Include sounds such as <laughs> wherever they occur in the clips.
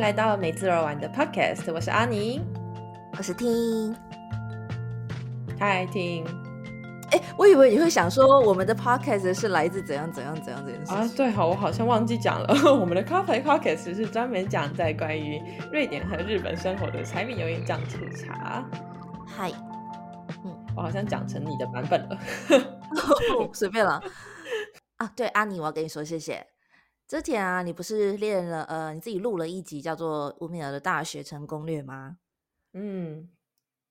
迎来到美滋而玩的 Podcast，我是阿妮，我是听。嗨，听。哎，我以为你会想说我们的 Podcast 是来自怎样怎样怎样这件事啊？对，好，我好像忘记讲了，<laughs> 我们的 Coffee Podcast 是专门讲在关于瑞典和日本生活的柴米油盐酱醋茶。嗨，嗯，我好像讲成你的版本了，<laughs> 随便了。啊，对，阿妮，我要跟你说谢谢。之前啊，你不是练了呃，你自己录了一集叫做《吴敏儿的大学城攻略》吗？嗯，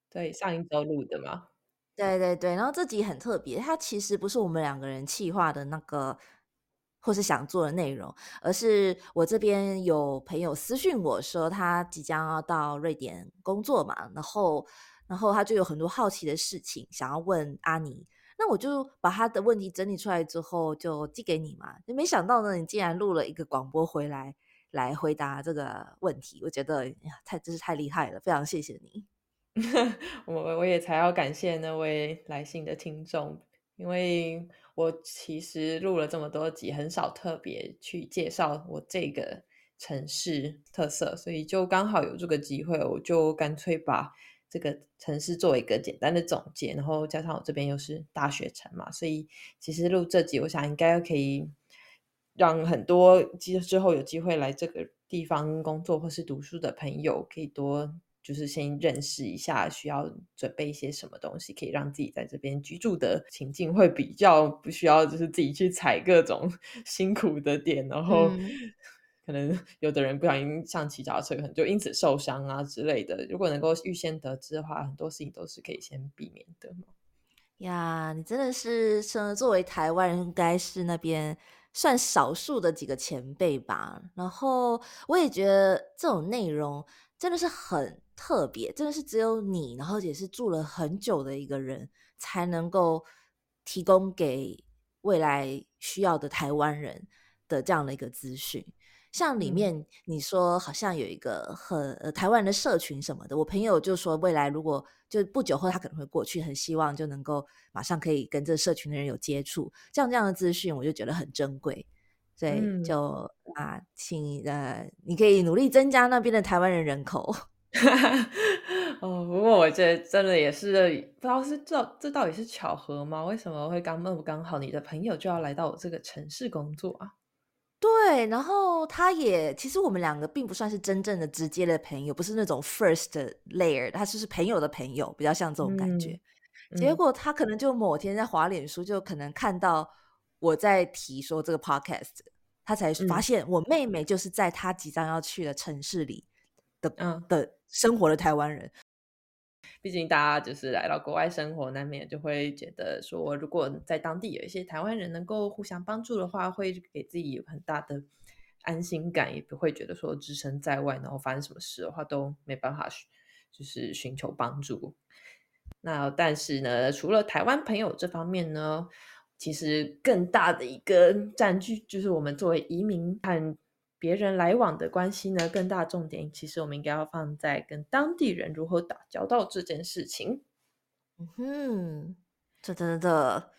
对，上一周录的嘛。对对对，然后这集很特别，它其实不是我们两个人企划的那个，或是想做的内容，而是我这边有朋友私讯我说，他即将要到瑞典工作嘛，然后然后他就有很多好奇的事情想要问阿尼。那我就把他的问题整理出来之后，就寄给你嘛。没想到呢，你竟然录了一个广播回来，来回答这个问题。我觉得呀，太真是太厉害了，非常谢谢你。<laughs> 我我也才要感谢那位来信的听众，因为我其实录了这么多集，很少特别去介绍我这个城市特色，所以就刚好有这个机会，我就干脆把。这个城市做一个简单的总结，然后加上我这边又是大学城嘛，所以其实录这集，我想应该可以让很多之之后有机会来这个地方工作或是读书的朋友，可以多就是先认识一下，需要准备一些什么东西，可以让自己在这边居住的情境会比较不需要，就是自己去踩各种 <laughs> 辛苦的点，然后。可能 <laughs> 有的人不小心上骑脚踏车，可能就因此受伤啊之类的。如果能够预先得知的话，很多事情都是可以先避免的嘛。呀，你真的是生作为台湾人，应该是那边算少数的几个前辈吧。然后我也觉得这种内容真的是很特别，真的是只有你，然后也是住了很久的一个人才能够提供给未来需要的台湾人的这样的一个资讯。像里面你说好像有一个很台湾的社群什么的，我朋友就说未来如果就不久后他可能会过去，很希望就能够马上可以跟这社群的人有接触，这样这样的资讯我就觉得很珍贵，所以就啊，请呃你可以努力增加那边的台湾人人口。<laughs> 哦，不过我觉得真的也是不知道是这这到底是巧合吗？为什么会刚那么刚好你的朋友就要来到我这个城市工作啊？对，然后他也其实我们两个并不算是真正的直接的朋友，不是那种 first layer，他就是朋友的朋友，比较像这种感觉。结果他可能就某天在滑脸书，就可能看到我在提说这个 podcast，他才发现我妹妹就是在他即将要去的城市里的的生活的台湾人。毕竟大家就是来到国外生活，难免就会觉得说，如果在当地有一些台湾人能够互相帮助的话，会给自己有很大的安心感，也不会觉得说置身在外，然后发生什么事的话都没办法，就是寻求帮助。那但是呢，除了台湾朋友这方面呢，其实更大的一个占据就是我们作为移民和。别人来往的关系呢，更大重点其实我们应该要放在跟当地人如何打交道这件事情。嗯哼，这真的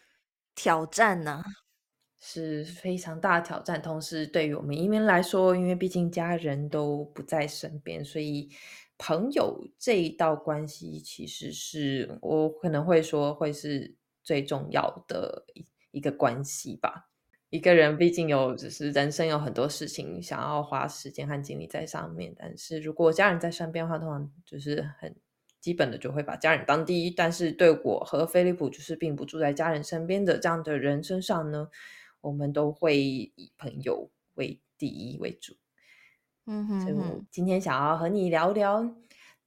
挑战呢，是非常大的挑战。同时，对于我们移民来说，因为毕竟家人都不在身边，所以朋友这一道关系，其实是我可能会说会是最重要的一一个关系吧。一个人毕竟有，只是人生有很多事情想要花时间和精力在上面。但是如果家人在身边的话，通常就是很基本的，就会把家人当第一。但是对我和菲利普，就是并不住在家人身边的这样的人身上呢，我们都会以朋友为第一为主。嗯哼，所以我今天想要和你聊聊。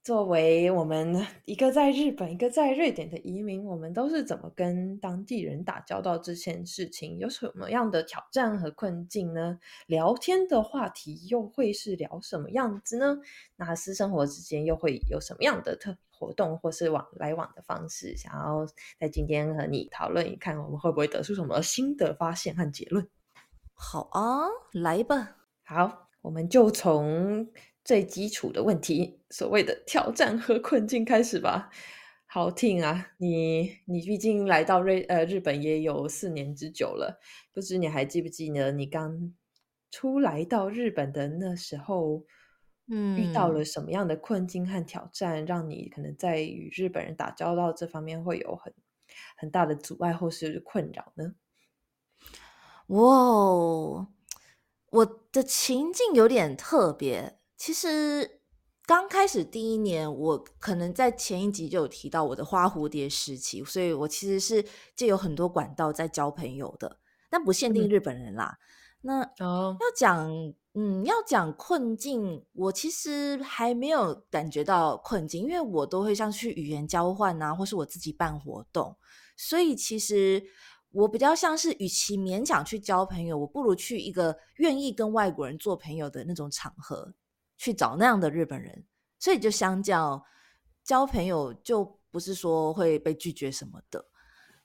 作为我们 <laughs> 一个在日本、一个在瑞典的移民，我们都是怎么跟当地人打交道？这件事情有什么样的挑战和困境呢？聊天的话题又会是聊什么样子呢？那私生活之间又会有什么样的特活动，或是往来往的方式？想要在今天和你讨论一看，我们会不会得出什么新的发现和结论？好啊，来吧。好，我们就从。最基础的问题，所谓的挑战和困境，开始吧。好听啊，你你毕竟来到瑞呃日本也有四年之久了，不知你还记不记得你刚出来到日本的那时候嗯遇到了嗯，什么样的困境和挑战，让你可能在与日本人打交道这方面会有很很大的阻碍或是困扰呢？哇哦，我的情境有点特别。其实刚开始第一年，我可能在前一集就有提到我的花蝴蝶时期，所以我其实是借有很多管道在交朋友的，但不限定嗯，日本人啦。那哦，要讲，嗯，要讲困境，我其实还没有感觉到困境，因为我都会像去语言交换啊，或是我自己办活动，所以其实我比较像是，与其勉强去交朋友，我不如去一个愿意跟外国人做朋友的那种场合，去找那样的日本人。所以就相较交朋友，就不是说会被拒绝什么的。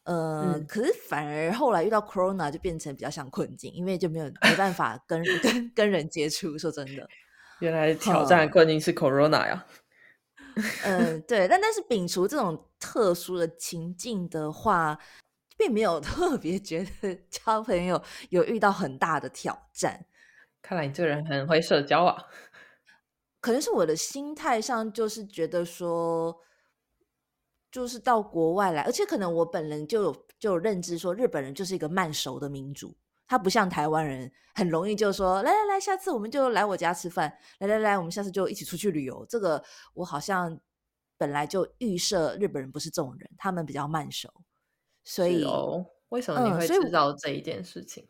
呃，嗯，可是反而后来遇到 Corona 就变成比较像困境，因为就没有没办法跟跟跟人接触。说真的，<laughs> 原来挑战的，困境是 Corona 呀。嗯，对，但但是摒除这种特殊的情境的话，并没有 <laughs> 特别觉得交朋友有遇到很大的挑战。看来你这个人很会社交啊。可能是我的心态上，就是觉得说，就是到国外来，而且可能我本人就有就有认知说，日本人就是一个慢熟的民族，他不像台湾人很容易就说，来来来，下次我们就来我家吃饭，来来来，我们下次就一起出去旅游。这个我好像本来就预设日本人不是这种人，他们比较慢熟，所以，是哦，为什么你嗯，会所以知道这一件事情？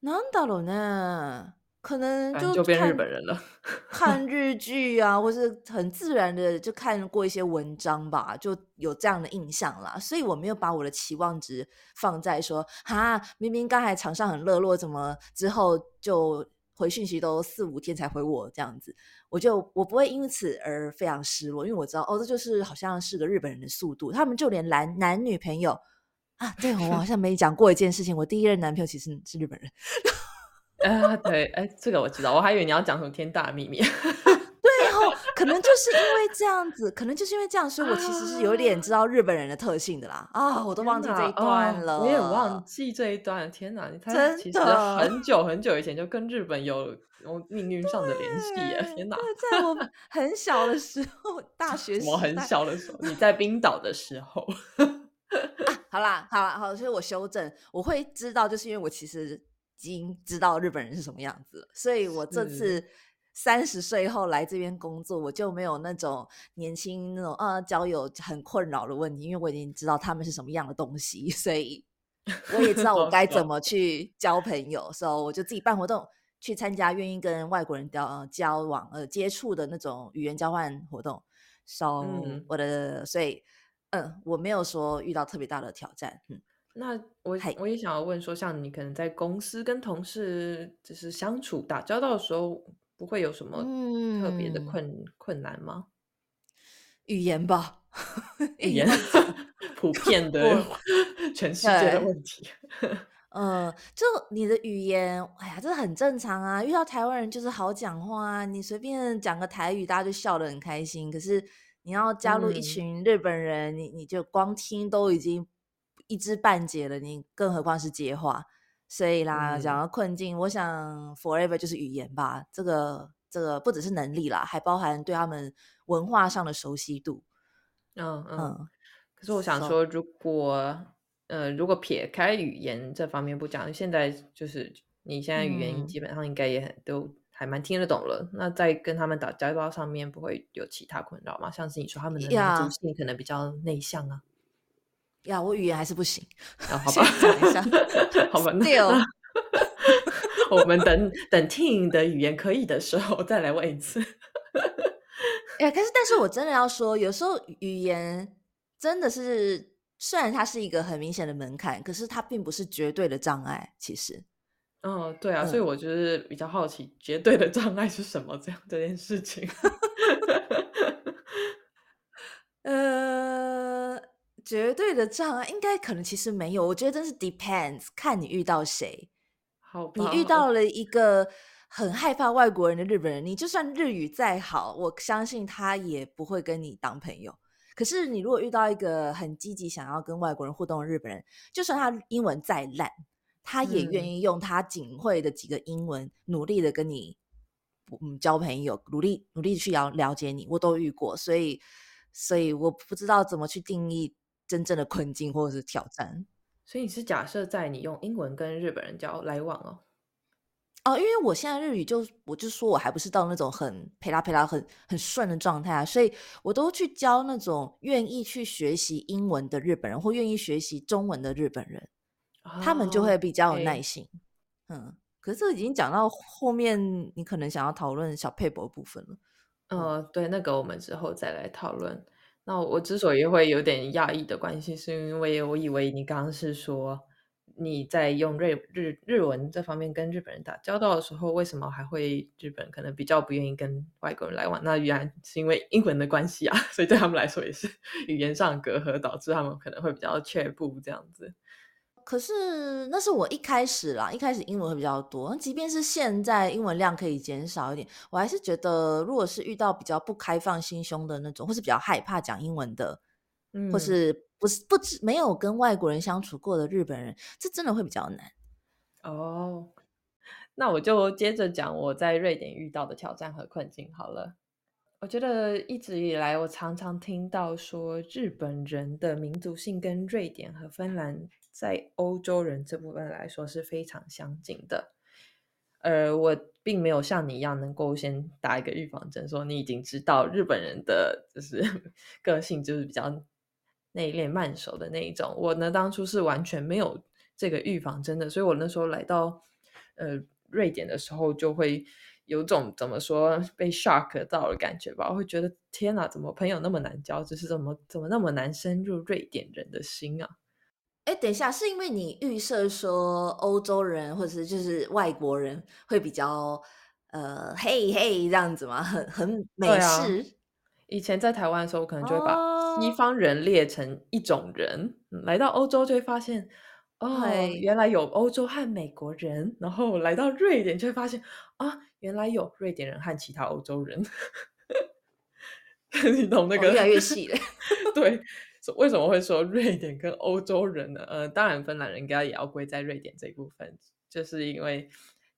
なんだろうね， 可能就变日本人了。<laughs> 看日剧啊，或是很自然的就看过一些文章吧，就有这样的印象啦。所以我没有把我的期望值放在说，哈，明明刚才场上很热络，怎么之后就回讯息都四五天才回我这样子，我就我不会因此而非常失落，因为我知道哦，这就是好像是个日本人的速度，他们就连男男女朋友啊，对我好像没讲过一件事情，我第一任男朋友其实是日本人。啊，对，哎，这个我知道，我还以为你要讲什么天大的秘密。<laughs> 对哦，可能就是因为这样子，可能就是因为这样，所以我其实是有点知啊，道日本人的特性的啦。啊，我都忘记这，一段了，我也忘了，记这一段。天哪，你他真其实的。很久很久以前就跟日本有有命运上的联系天哪，对，在我 <laughs> 很小的时候，大学我很小的时候，你在冰岛的时候，啊，好啦，好啦，好，所以我修正，我会知道，就是因为我其实已经知道日本人是什么样子了，所以我这，次三十岁后来这边工作，我就没有那种年轻那种啊交友很困扰的问题，因为我已经知道他们是什么样的东西，<laughs> 所以我也知道我。该怎么去交朋友，所以我就自己办活动。去参加愿意跟外国人交呃交往呃接触的那种语言交换活动，so 嗯，我的所以嗯，我没有说遇到特别大的挑战，嗯，那我嗨，我也想要问说，像你可能在公司跟同事就是相处打交道的时候，不会有什么特别的嗯，困困难吗？语言吧，语言要讲，<laughs> 普遍的我全世界的对，问题。呃，就你的语言，哎呀，这很正常啊。遇到台湾人就是好讲话啊，你随便讲个台语，大家就笑得很开心。可是你要加入一嗯群日本人，你你就光听都已经一知半解了，你更何况是接话。所以啦，讲嗯到困境，我想 forever 就是语言吧。这个这个不只是能力啦，还包含对他们文化上的熟悉度。嗯嗯。嗯可是我想说，如果呃，如果撇开语言这方面不讲，现在就是你现在语言嗯基本上应该也很都还蛮听得懂了。那在跟他们打交道上面，不会有其他困扰吗？像是你说他们的民族呀性可能比较内向啊。呀，我语言还是不行。啊，好吧，先讲一下 <laughs> 好吧，那，still <laughs> 我们等等 Ting 的语言可以的时候再来问一次。<laughs> 哎，可是但是我真的要说，有时候语言真的是，虽然它是一个很明显的门槛，可是它并不是绝对的障碍。其实，嗯，对啊，所以嗯，我就是比较好奇，绝对的障碍是什么？这样这件事情。呃，绝对的障碍应该可能其实没有，我觉得真是 depends，看你遇到谁。你好吧，哦遇到了一个很害怕外国人的日本人，你就算日语再好，我相信他也不会跟你当朋友。可是你如果遇到一个很积极想要跟外国人互动的日本人，就算他英文再烂，他也愿嗯。意用他仅会的几个英文努力的跟你嗯交朋友，努力努力去了了解你，我都遇过，所以所以我不知道怎么去定义真正的困境或者是挑战。所以你是假设在你用英文跟日本人交来往哦？哦，因为我现在日语就我就说我还不是到那种很陪拉陪拉很很顺的状态啊，所以我都去教那种愿意去学习英文的日本人或愿意学习中文的日本人，他们就会比较有耐心。嗯，可是这已经讲到后面，你可能想要讨论小佩博部分了。呃，对，那个我们之后再来讨论。那我之所以会有点讶异的关系，是因为我以为你刚刚是说。你在用日日日文这方面跟日本人打交道的时候，为什么还会日本可能比较不愿意跟外国人来往？那原来是因为英文的关系啊，<laughs> 所以对他们来说也是语言上隔阂，导致他们可能会比较却步这样子。可是那是我一开始啦，一开始英文会比较多。即便是现在英文量可以减少一点，我还是觉得，如果是遇到比较不开放心胸的那种，或是比较害怕讲英文的，嗯，或是。不是不知没有跟外国人相处过的日本人，这真的会比较难哦。那我就接着讲我在瑞典遇到的挑战和困境好了。我觉得一直以来，我常常听到说日本人的民族性跟瑞典和芬兰在欧洲人这部分来说是非常相近的。呃，我并没有像你一样能够先打一个预防针，说你已经知道日本人的就是 <laughs> 个性就是比较。内敛慢熟的那一种，我呢当初是完全没有这个预防针的，所以我那时候来到呃瑞典的时候，就会有种怎么说被 shock 到的感觉吧，我会觉得天哪，怎么朋友那么难交，就是怎么怎么那么难深入瑞典人的心啊？哎，等一下，是因为你预设说欧洲人或者是就是外国人会比较呃嘿嘿这样子吗？很很美式。以前在台湾的时候，我可能就会把西方人列成一种人，来到欧洲就会发现，哦，原来有欧洲和美国人。然后来到瑞典就会发现，啊，原来有瑞典人和其他欧洲人。<laughs> 你懂那个越来越 <laughs> 细了。对，为什么会说瑞典跟欧洲人呢？呃，当然芬兰人应该也要归在瑞典这一部分，就是因为。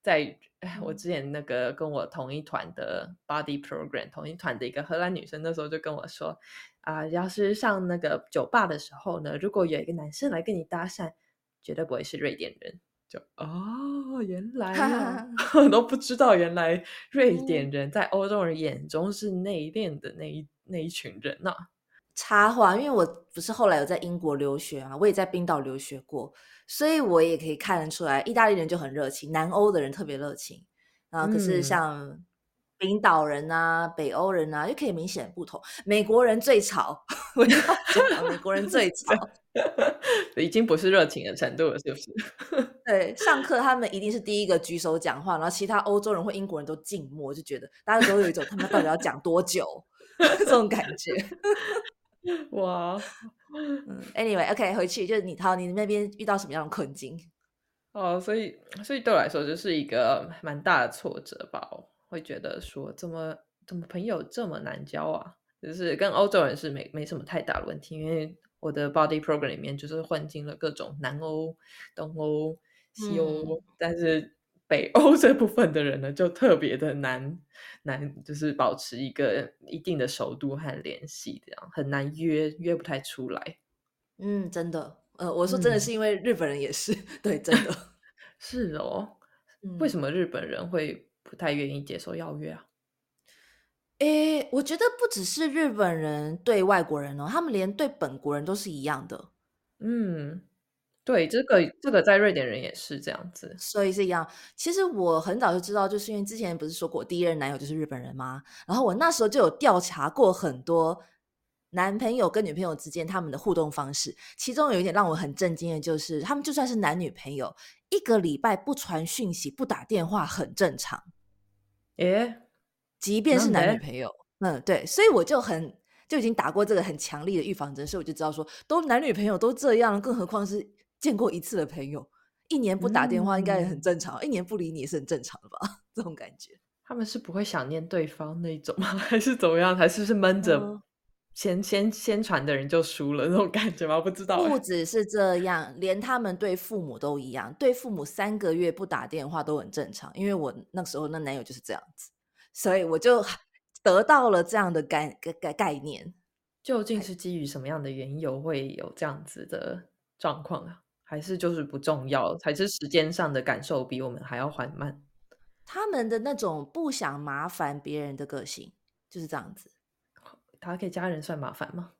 在我之前那个跟我同一团的 body program 同一团的一个荷兰女生，那时候就跟我说啊，要是上那个酒吧的时候呢，如果有一个男生来跟你搭讪，绝对不会是瑞典人。就哦，原来 <laughs> 都不知道，原来瑞典人在欧洲人眼中是内敛的那一那一群人呐。插话，因为我不是后来有在英国留学嘛，我也在冰岛留学过，所以我也可以看得出来，意大利人就很热情，南欧的人特别热情啊。可是像冰岛人啊、北欧人啊，就可以明显不同。美国人最吵，<laughs> 我要讲美国人最吵，<laughs> 已经不是热情的程度了，是不是？<laughs> 对，上课他们一定是第一个举手讲话，然后其他欧洲人或英国人都静默，就觉得大家都有一种他们到底要讲多久这种感觉。<laughs> 哇，嗯，Anyway，OK，回去就是你，好，你那边遇到什么样的困境？哦，所以，所以对我来说就是一个蛮大的挫折吧。会觉得说，怎么怎么朋友这么难交啊？就是跟欧洲人是没没什么太大的问题，因为我的 Body Program 里面就是混进了各种南欧、东欧、西欧，但是。北欧 <laughs> 这部分的人呢，就特别的难难，就是保持一个一定的熟度和联系，这样很难约约不太出来。嗯，真的，呃，我说真的是因为日本人也是，对，真的 <laughs> 是哦。为什么日本人会不太愿意接受邀约啊？诶，我觉得不只是日本人对外国人哦，他们连对本国人都是一样的。嗯。对，这个这个在瑞典人也是这样子，所以是一样。其实我很早就知道，就是因为之前不是说过第一任男友就是日本人吗？然后我那时候就有调查过很多男朋友跟女朋友之间他们的互动方式，其中有一点让我很震惊的就是，他们就算是男女朋友，一个礼拜不传讯息、不打电话很正常。诶，即便是男女朋友，嗯，对，所以我就很就已经打过这个很强力的预防针，所以我就知道说，都男女朋友都这样，更何况是。见过一次的朋友，一年不打电话应该也很正常，一年不理你也是很正常的吧？<laughs> 这种感觉，他们是不会想念对方那种吗？<laughs> 还是怎么样？还是是闷着，先先先传的人就输了那种感觉吗？不知道。不只是这样，连他们对父母都一样，对父母三个月不打电话都很正常。因为我那时候那男友就是这样子，所以我就 <laughs> 得到了这样的概概概念。究竟是基于什么样的缘由会有这样子的状况啊？还是就是不重要，还是时间上的感受比我们还要缓慢？他们的那种不想麻烦别人的个性就是这样子。他给家人算麻烦吗？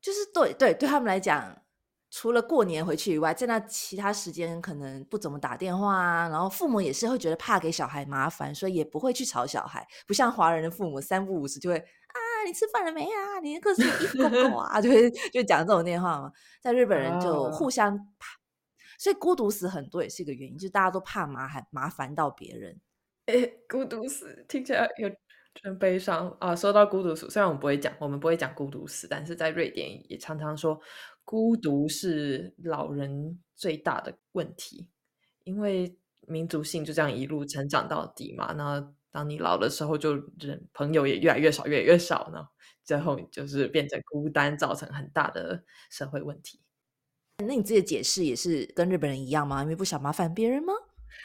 就是对对，对他们来讲。除了过年回去以外，在那其他时间可能不怎么打电话啊。然后父母也是会觉得怕给小孩麻烦，所以也不会去吵小孩。不像华人的父母三不五时就会啊，你吃饭了没啊？你那个性衣服够不够啊？<laughs> 就会就讲这种电话嘛。在日本人就互相怕，所以孤独死很多也是一个原因，就是大家都怕麻烦麻烦到别人。哎，<laughs> 孤独死听起来有。真悲伤啊！说到孤独死，虽然我们不会讲，我们不会讲孤独死，但是在瑞典也常常说，孤独是老人最大的问题，因为民族性就这样一路成长到底嘛。那当你老的时候，就人朋友也越来越少，越来越少呢，最后就是变成孤单，造成很大的社会问题。那你自己的解释也是跟日本人一样吗？因为不想麻烦别人吗？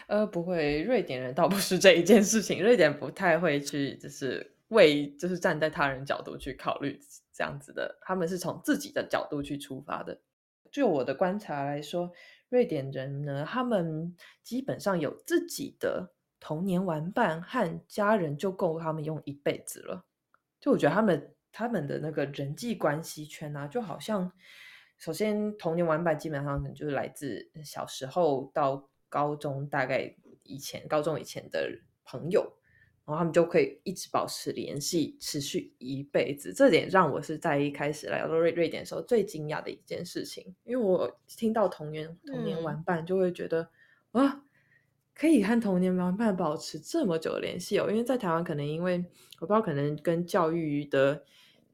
呃，不会，瑞典人倒不是这一件事情。瑞典不太会去，就是为，就是站在他人角度去考虑这样子的。他们是从自己的角度去出发的。就我的观察来说，瑞典人呢，他们基本上有自己的童年玩伴和家人，就够他们用一辈子了。就我觉得他们他们的那个人际关系圈啊，就好像，首先童年玩伴基本上可能就是来自小时候到。高中大概以前，高中以前的朋友，然后他们就可以一直保持联系，持续一辈子。这点让我是在一开始来到瑞瑞典的时候最惊讶的一件事情，因为我听到童年童年玩伴，就会觉得哇，可以和童年玩伴保持这么久的联系哦。因为在台湾，可能因为我不知道，可能跟教育的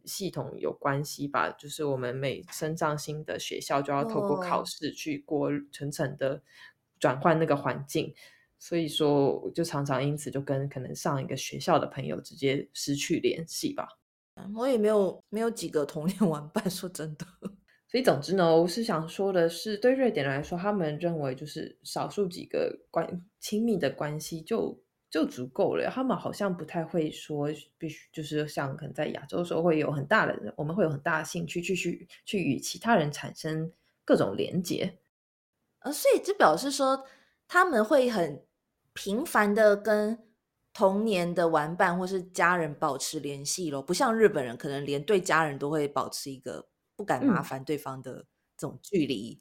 系统有关系吧，就是我们每升上新的学校，就要透过考试去过层层的。转换那个环境，所以说就常常因此就跟可能上一个学校的朋友直接失去联系吧。我也没有没有几个童年 <laughs> 玩伴，说真的。所以总之呢，我是想说的是，对瑞典来说，他们认为就是少数几个关亲密的关系就就足够了。他们好像不太会说必须就是像可能在亚洲时候会有很大的，我们会有很大的兴趣去去去与其他人产生各种连接。呃，所以这表示说，他们会很频繁的跟童年的玩伴或是家人保持联系咯，不像日本人，可能连对家人都会保持一个不敢麻烦对方的这种距离。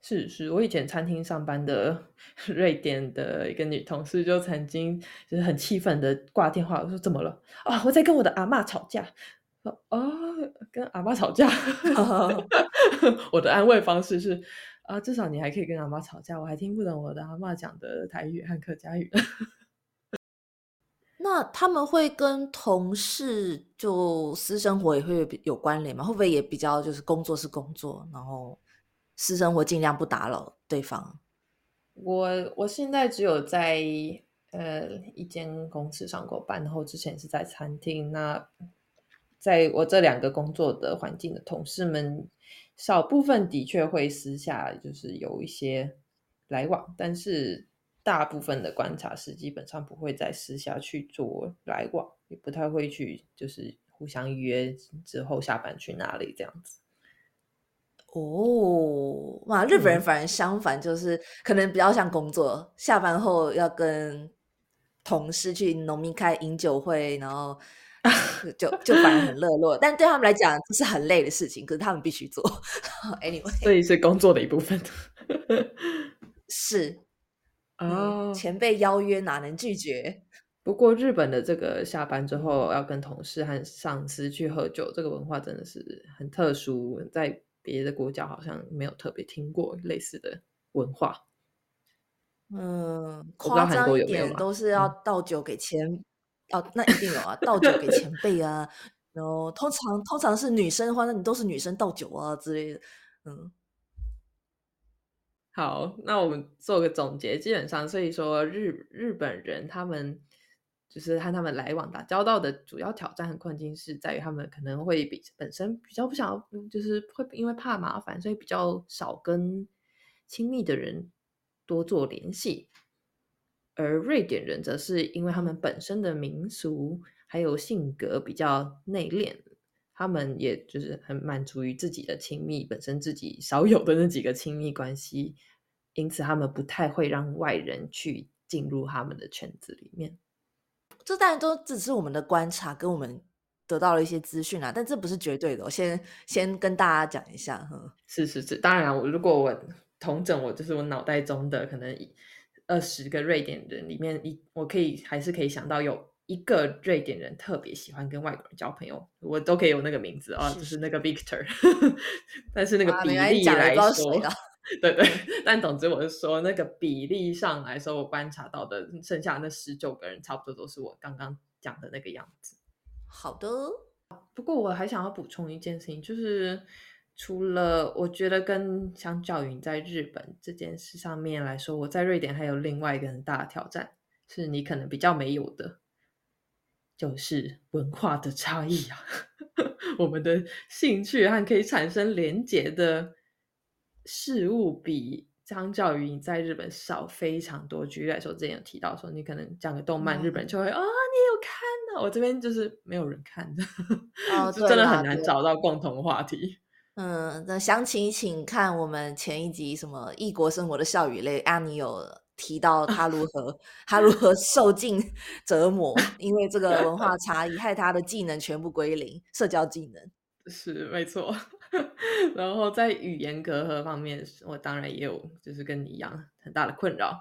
是是，我以前餐厅上班的 <laughs> 瑞典的一个女同事，就曾经就是很气愤的挂电话，我说怎么了？啊，我在跟我的阿妈吵架。说啊，跟阿妈吵架。<laughs> 我的安慰方式是。啊，至少你还可以跟阿妈吵架，我还听不懂我的阿妈讲的台语和客家语。<laughs> 那他们会跟同事就私生活也会有关联吗？会不会也比较就是工作是工作，然后私生活尽量不打扰对方？我我现在只有在呃一间公司上过班，然后之前是在餐厅。那在我这两个工作的环境的同事们。少部分的确会私下就是有一些来往，但是大部分的观察是基本上不会在私下去做来往，也不太会去就是互相约之后下班去哪里这样子。哦，哇，日本人反而相反，就是可能比较像工作，下班后要跟同事去农民开饮酒会，然后。就就反而很 <laughs> 热络，但对他们来讲这是很累的事情，可是他们必须做。Anyway，<laughs> 所以是工作的一部分。<laughs> 是哦，前辈邀约哪能拒绝？<laughs> 不过日本的这个下班之后要跟同事和上司去喝酒，这个文化真的是很特殊，在别的国家好像没有特别听过类似的文化。嗯，夸张一点都是要倒酒给前。哦，那一定有啊，倒酒给前辈啊，然后通常通常是女生的话，那你都是女生倒酒啊之类的，嗯。好，那我们做个总结，基本上，所以说日日本人他们就是和他们来往打交道的主要挑战和困境是在于他们可能会比本身比较不想要，就是会因为怕麻烦，所以比较少跟亲密的人多做联系。而瑞典人则是因为他们本身的民俗还有性格比较内敛，他们也就是很满足于自己的亲密，本身自己少有的那几个亲密关系，因此他们不太会让外人去进入他们的圈子里面。这当然都只是我们的观察，跟我们得到了一些资讯啊，但这不是绝对的。我先先跟大家讲一下，哈，是是是，当然，我如果我同整，我就是我脑袋中的可能。二十个瑞典人里面，一我可以还是可以想到有一个瑞典人特别喜欢跟外国人交朋友，我都可以有那个名字啊，就是那个 Victor。<laughs> 但是那个比例来说，<laughs> 对对，但总之我是说，那个比例上来说，我观察到的剩下那十九个人，差不多都是我刚刚讲的那个样子。好的，不过我还想要补充一件事情，就是。除了我觉得跟相较于在日本这件事上面来说，我在瑞典还有另外一个很大的挑战，是你可能比较没有的，就是文化的差异啊。<laughs> 我们的兴趣和可以产生连结的事物，比相较于你在日本少非常多。举例来说，之前有提到说，你可能讲个动漫，日本就会啊，你有看的，我这边就是没有人看的，<laughs> 就真的很难找到共同话题。嗯，那详情请看我们前一集什么异国生活的笑语类，阿尼有提到他如何他如何受尽折磨，因为这个文化差异害他的技能全部归零，社交技能是没错。<laughs> 然后在语言隔阂方面，我当然也有就是跟你一样很大的困扰。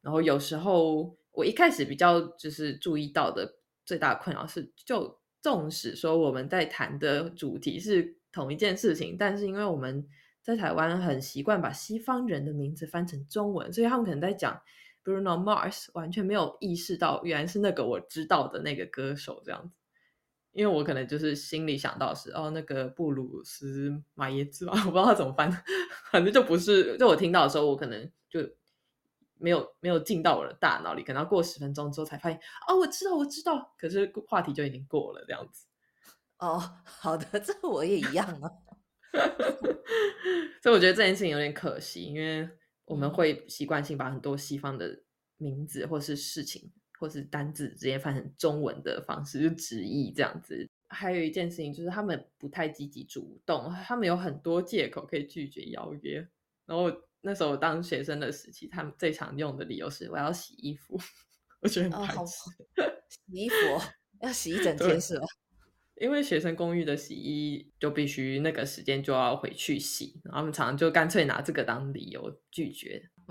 然后有时候我一开始比较就是注意到的最大的困扰是，就纵使说我们在谈的主题是。同一件事情，但是因为我们在台湾很习惯把西方人的名字翻成中文，所以他们可能在讲 Bruno Mars，完全没有意识到原来是那个我知道的那个歌手这样子。因为我可能就是心里想到是哦，那个布鲁斯马耶兹吧，<laughs> 我不知道他怎么翻，反正就不是。就我听到的时候，我可能就没有没有进到我的大脑里，可能要过十分钟之后才发现哦，我知道，我知道，可是话题就已经过了这样子。哦，好的，这我也一样啊。<laughs> 所以我觉得这件事情有点可惜，因为我们会习惯性把很多西方的名字或是事情或是单字直接翻成中文的方式就直译这样子。还有一件事情就是他们不太积极主动，他们有很多借口可以拒绝邀约。然后那时候当学生的时期，他们最常用的理由是我要洗衣服，<laughs> 我觉得很排斥。洗衣服要洗一整天是吧？因为学生公寓的洗衣就必须那个时间就要回去洗，然后他们常常就干脆拿这个当理由拒绝。<laughs>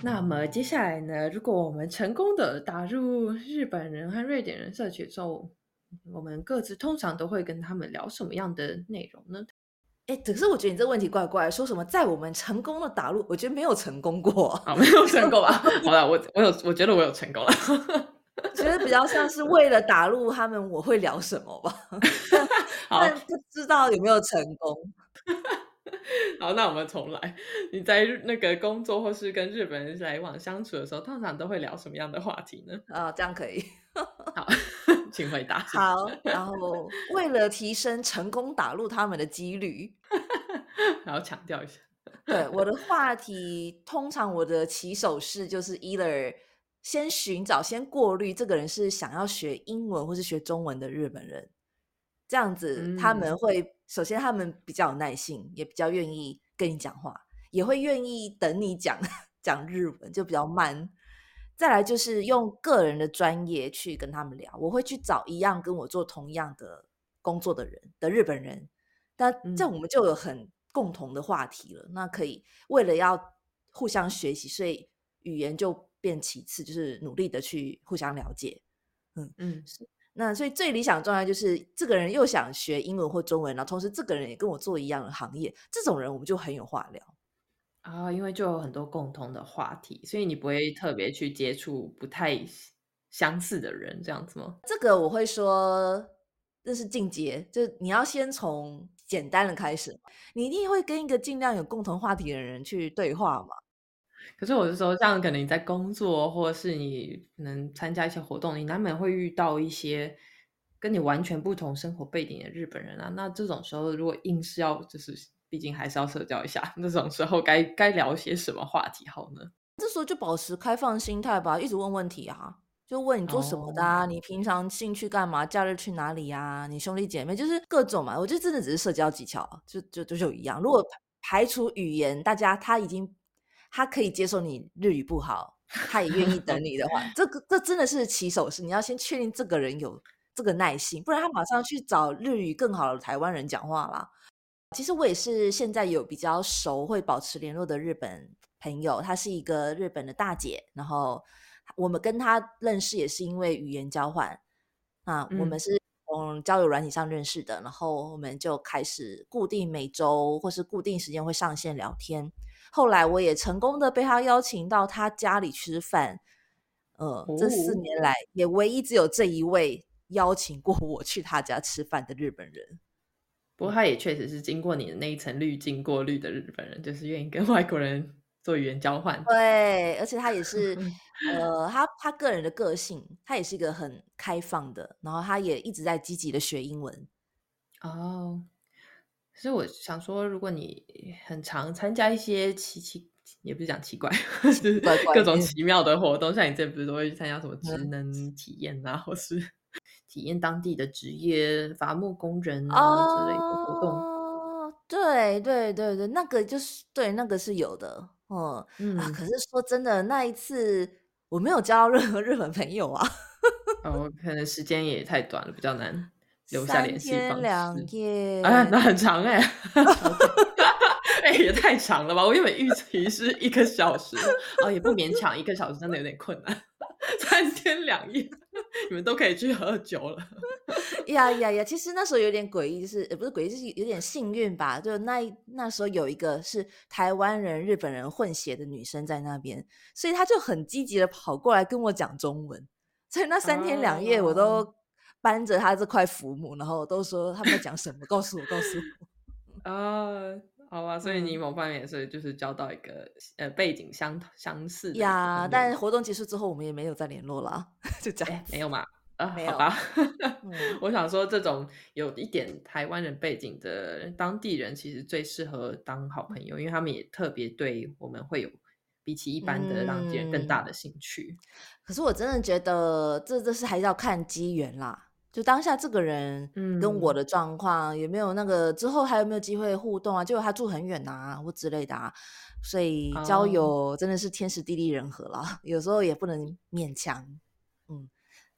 那么接下来呢？如果我们成功的打入日本人和瑞典人社群之后，我们各自通常都会跟他们聊什么样的内容呢？哎，可是我觉得你这个问题怪怪，说什么在我们成功的打入，我觉得没有成功过啊，没有成功吧？<laughs> 好了，我我有，我觉得我有成功了，觉得比较像是为了打入他们，我会聊什么吧？<laughs> 但不知道有没有成功。<laughs> 好，那我们重来。你在那个工作或是跟日本人来往相处的时候，通常都会聊什么样的话题呢？<laughs> 啊，这样可以。<laughs> 好，请回答。好，然后为了提升成功打入他们的几率，然后强调一下。对我的话题，通常我的起手式就是 either 先寻找、先过滤这个人是想要学英文或是学中文的日本人，这样子他们会首先他们比较有耐性，也比较愿意跟你讲话，也会愿意等你讲 <laughs> 讲日文，就比较慢。再来就是用个人的专业去跟他们聊，我会去找一样跟我做同样的工作的人的日本人，那这我们就有很共同的话题了。那可以为了要互相学习，所以语言就变其次，就是努力的去互相了解。嗯嗯，是。那所以最理想状态就是这个人又想学英文或中文，然后同时这个人也跟我做一样的行业，这种人我们就很有话聊。啊，因为就有很多共同的话题，所以你不会特别去接触不太相似的人，这样子吗？这个我会说，这是进阶，就你要先从简单的开始，你一定会跟一个尽量有共同话题的人去对话嘛。可是我是说，像可能你在工作，或者是你可能参加一些活动，你难免会遇到一些跟你完全不同生活背景的日本人啊，那这种时候如果硬是要就是，毕竟还是要社交一下，<laughs> 那种时候该该聊些什么话题好呢？这时候就保持开放心态吧，一直问问题啊，就问你做什么的啊，你平常兴趣干嘛，假日去哪里呀？你兄弟姐妹就是各种嘛。我觉得真的只是社交技巧，就就就就一样。如果排除语言，大家他已经他可以接受你日语不好，他也愿意等你的话，这个这真的是起手式。你要先确定这个人有这个耐心，不然他马上去找日语更好的台湾人讲话啦。其实我也是现在有比较熟会保持联络的日本朋友，她是一个日本的大姐，然后我们跟她认识也是因为语言交换啊，我们是。从交友软体上认识的，然后我们就开始固定每周或是固定时间会上线聊天。后来我也成功的被他邀请到他家里吃饭。呃，这四年来也唯一只有这一位邀请过我去他家吃饭的日本人。不过他也确实是经过你的那一层滤镜过滤的日本人，就是愿意跟 <laughs> 外国人。做语言交换，对，而且他也是，<laughs> 呃，他他个人的个性，他也是一个很开放的，然后他也一直在积极的学英文。哦，所以我想说，如果你很常参加一些奇奇，也不是讲奇怪，<laughs> 就是各种奇妙的活动，像你这不是都会去参加什么职能体验啊，或是 <laughs> 体验当地的职业伐木工人啊之类的活动。对对对对，那个就是对，那个是有的。哦，啊，可是说真的，那一次我没有交到 <laughs> 任何日本朋友啊。哦，可能时间也太短了，比较难留下联系方式。两夜，哎，那很长哎，<laughs> <laughs> 哎，也太长了吧？我原本预期是一个小时，哦，也不勉强，一个小时真的有点困难。<laughs> 三天两夜，你们都可以去喝酒了。呀呀呀！其实那时候有点诡异，就是也不是诡异，就是有点幸运吧。就那那时候有一个是台湾人、日本人混血的女生在那边，所以她就很积极的跑过来跟我讲中文。所以那三天两夜，我都搬着他这块浮木，然后都说他们在讲什么，告诉我，告诉我。啊。<laughs> 好吧，所以你某方面也是就是交到一个呃背景相相似的呀。但活动结束之后，我们也没有再联络了，<laughs> 就这样。没有嘛？啊，好吧。<laughs> 我想说，这种有一点台湾人背景的当地人，其实最适合当好朋友，因为他们也特别对我们会有比起一般的当地人更大的兴趣。可是我真的觉得，这这是还是要看机缘啦。就当下这个人跟我的状况有没有那个之后还有没有机会互动啊？结果他住很远啊，或之类的啊，所以交友真的是天时地利人和了，<laughs> 有时候也不能勉强。嗯，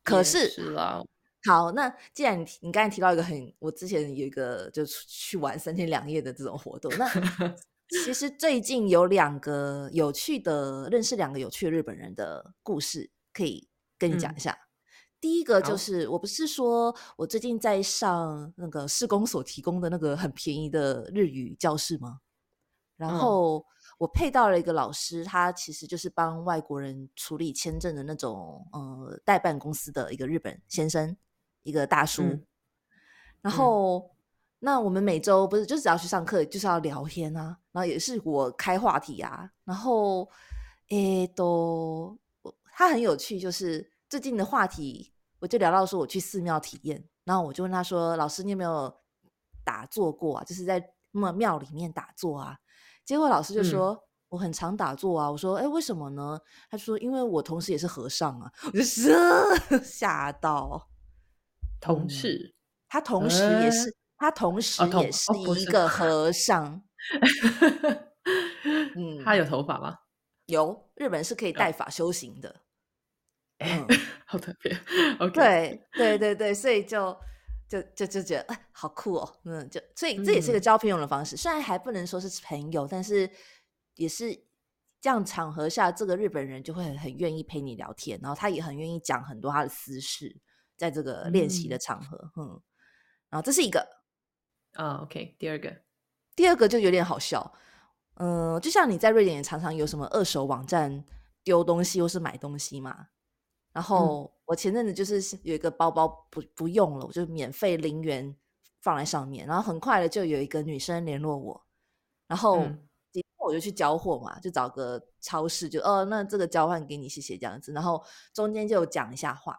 可是是啊。好，那既然你你刚才提到一个很，我之前有一个就去玩三天两夜的这种活动，那 <laughs> 其实最近有两个有趣的认识两个有趣的日本人的故事，可以跟你讲一下。第一个就是，我不是说我最近在上那个市工所提供的那个很便宜的日语教室吗？然后我配到了一个老师，他其实就是帮外国人处理签证的那种呃代办公司的一个日本先生，一个大叔。然后那我们每周不是就只要去上课就是要聊天啊，然后也是我开话题啊，然后诶都他很有趣，就是。最近的话题，我就聊到说我去寺庙体验，然后我就问他说：“老师，你有没有打坐过啊？就是在庙庙里面打坐啊？”结果老师就说：“我很常打坐啊。”我说：“哎，为什么呢？”他说：“因为我同时也是和尚啊。”我就 <laughs> 吓到。同事，他同时也是，他同时也是一个和尚。<laughs> 嗯，他有头发吗？有，日本是可以带发修行的。嗯，<laughs> 好特别。OK，对对对对，所以就就就就觉得哎，好酷哦。嗯，就所以这也是一个交朋友的方式，虽然还不能说是朋友，但是也是这样场合下，这个日本人就会很愿意陪你聊天，然后他也很愿意讲很多他的私事，在这个练习的场合。嗯，然后这是一个啊，OK，第二个，第二个就有点好笑。嗯，就像你在瑞典也常常有什么二手网站丢东西或是买东西嘛。然后我前阵子就是有一个包包不不用了，我就免费零元放在上面，然后很快的就有一个女生联络我，然后我就去交货嘛，就找个超市就哦，那这个交换给你谢谢。这样子，然后中间就讲一下话，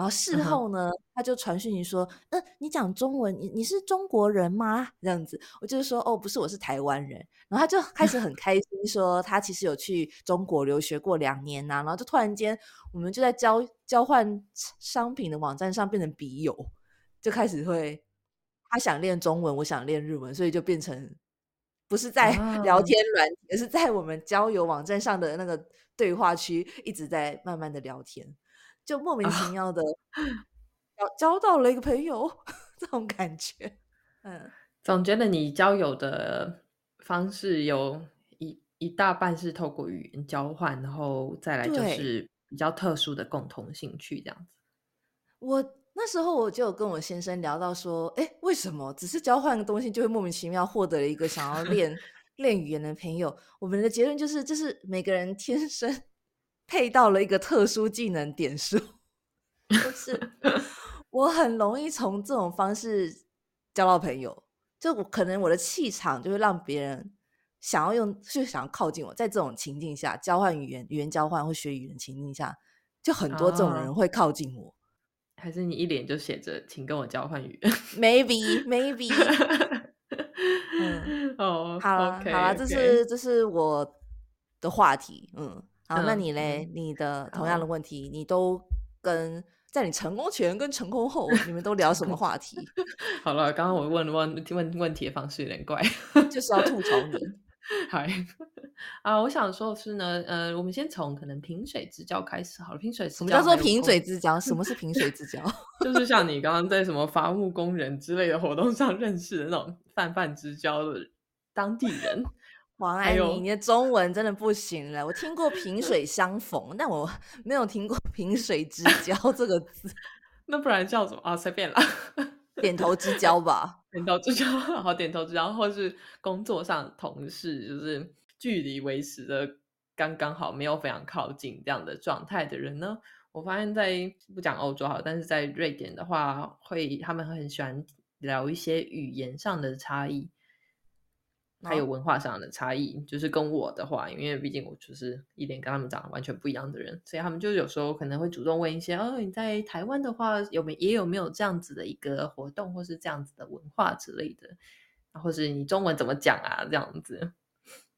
然后事后呢，他就传讯息说：“嗯，你讲中文，你你是中国人吗？”这样子，我就是说：“哦，不是，我是台湾人。”然后他就开始很开心，说他其实有去中国留学过两年呐。然后就突然间，我们就在交交换商品的网站上变成笔友，就开始会他想练中文，我想练日文，所以就变成不是在聊天软，而是在我们交友网站上的那个对话区一直在慢慢的聊天。就莫名其妙的交交到了一个朋友，<laughs> 这种感觉，嗯，总觉得你交友的方式有一一大半是透过语言交换，然后再来就是比较特殊的共同兴趣这样子。我那时候我就有跟我先生聊到说，哎，为什么只是交换个东西就会莫名其妙获得了一个想要练 <laughs> 练语言的朋友？我们的结论就是，这是每个人天生。配到了一个特殊技能点数，<laughs> 就是我很容易从这种方式交到朋友。就我可能我的气场就会让别人想要用，就想要靠近我。在这种情境下，交换语言、语言交换或学语言情境下，就很多这种人会靠近我。<laughs> 还是你一脸就写着“请跟我交换语言 ”？Maybe，Maybe。<laughs> 嗯，哦，好了，好了，这是这是我的话题，嗯。好，那你嘞？你的同样的问题，你都跟在你成功前跟成功后，你们都聊什么话题？<laughs> 好了，刚刚我问问问问题的方式有点怪，<laughs> 就是要吐槽你。<laughs> 嗨啊，我想说的是呢，呃，我们先从可能萍水之交开始好了。萍水之交，什么叫做萍水之交？什么是萍水之交？就是像你刚刚在什么伐木工人之类的活动上认识的那种泛泛之交的当地人。王爱你，你的中文真的不行了。我听过萍水相逢，但我 <laughs> 没有听过萍水之 <laughs> 交这个字。那不然叫什么啊？随便啦，<laughs> 点头之交吧。点头之交，好，点头之交，或是工作上同事，就是距离维持的刚刚好，没有非常靠近这样的状态的人呢？我发现，在不讲欧洲好，但是在瑞典的话，会他们很喜欢聊一些语言上的差异。还有文化上的差异，就是跟我的话，因为毕竟我就是一点跟他们长得完全不一样的人，所以他们就有时候可能会主动问一些：哦，你在台湾的话，有没也有没有这样子的一个活动，或是这样子的文化之类的，或是你中文怎么讲啊？这样子。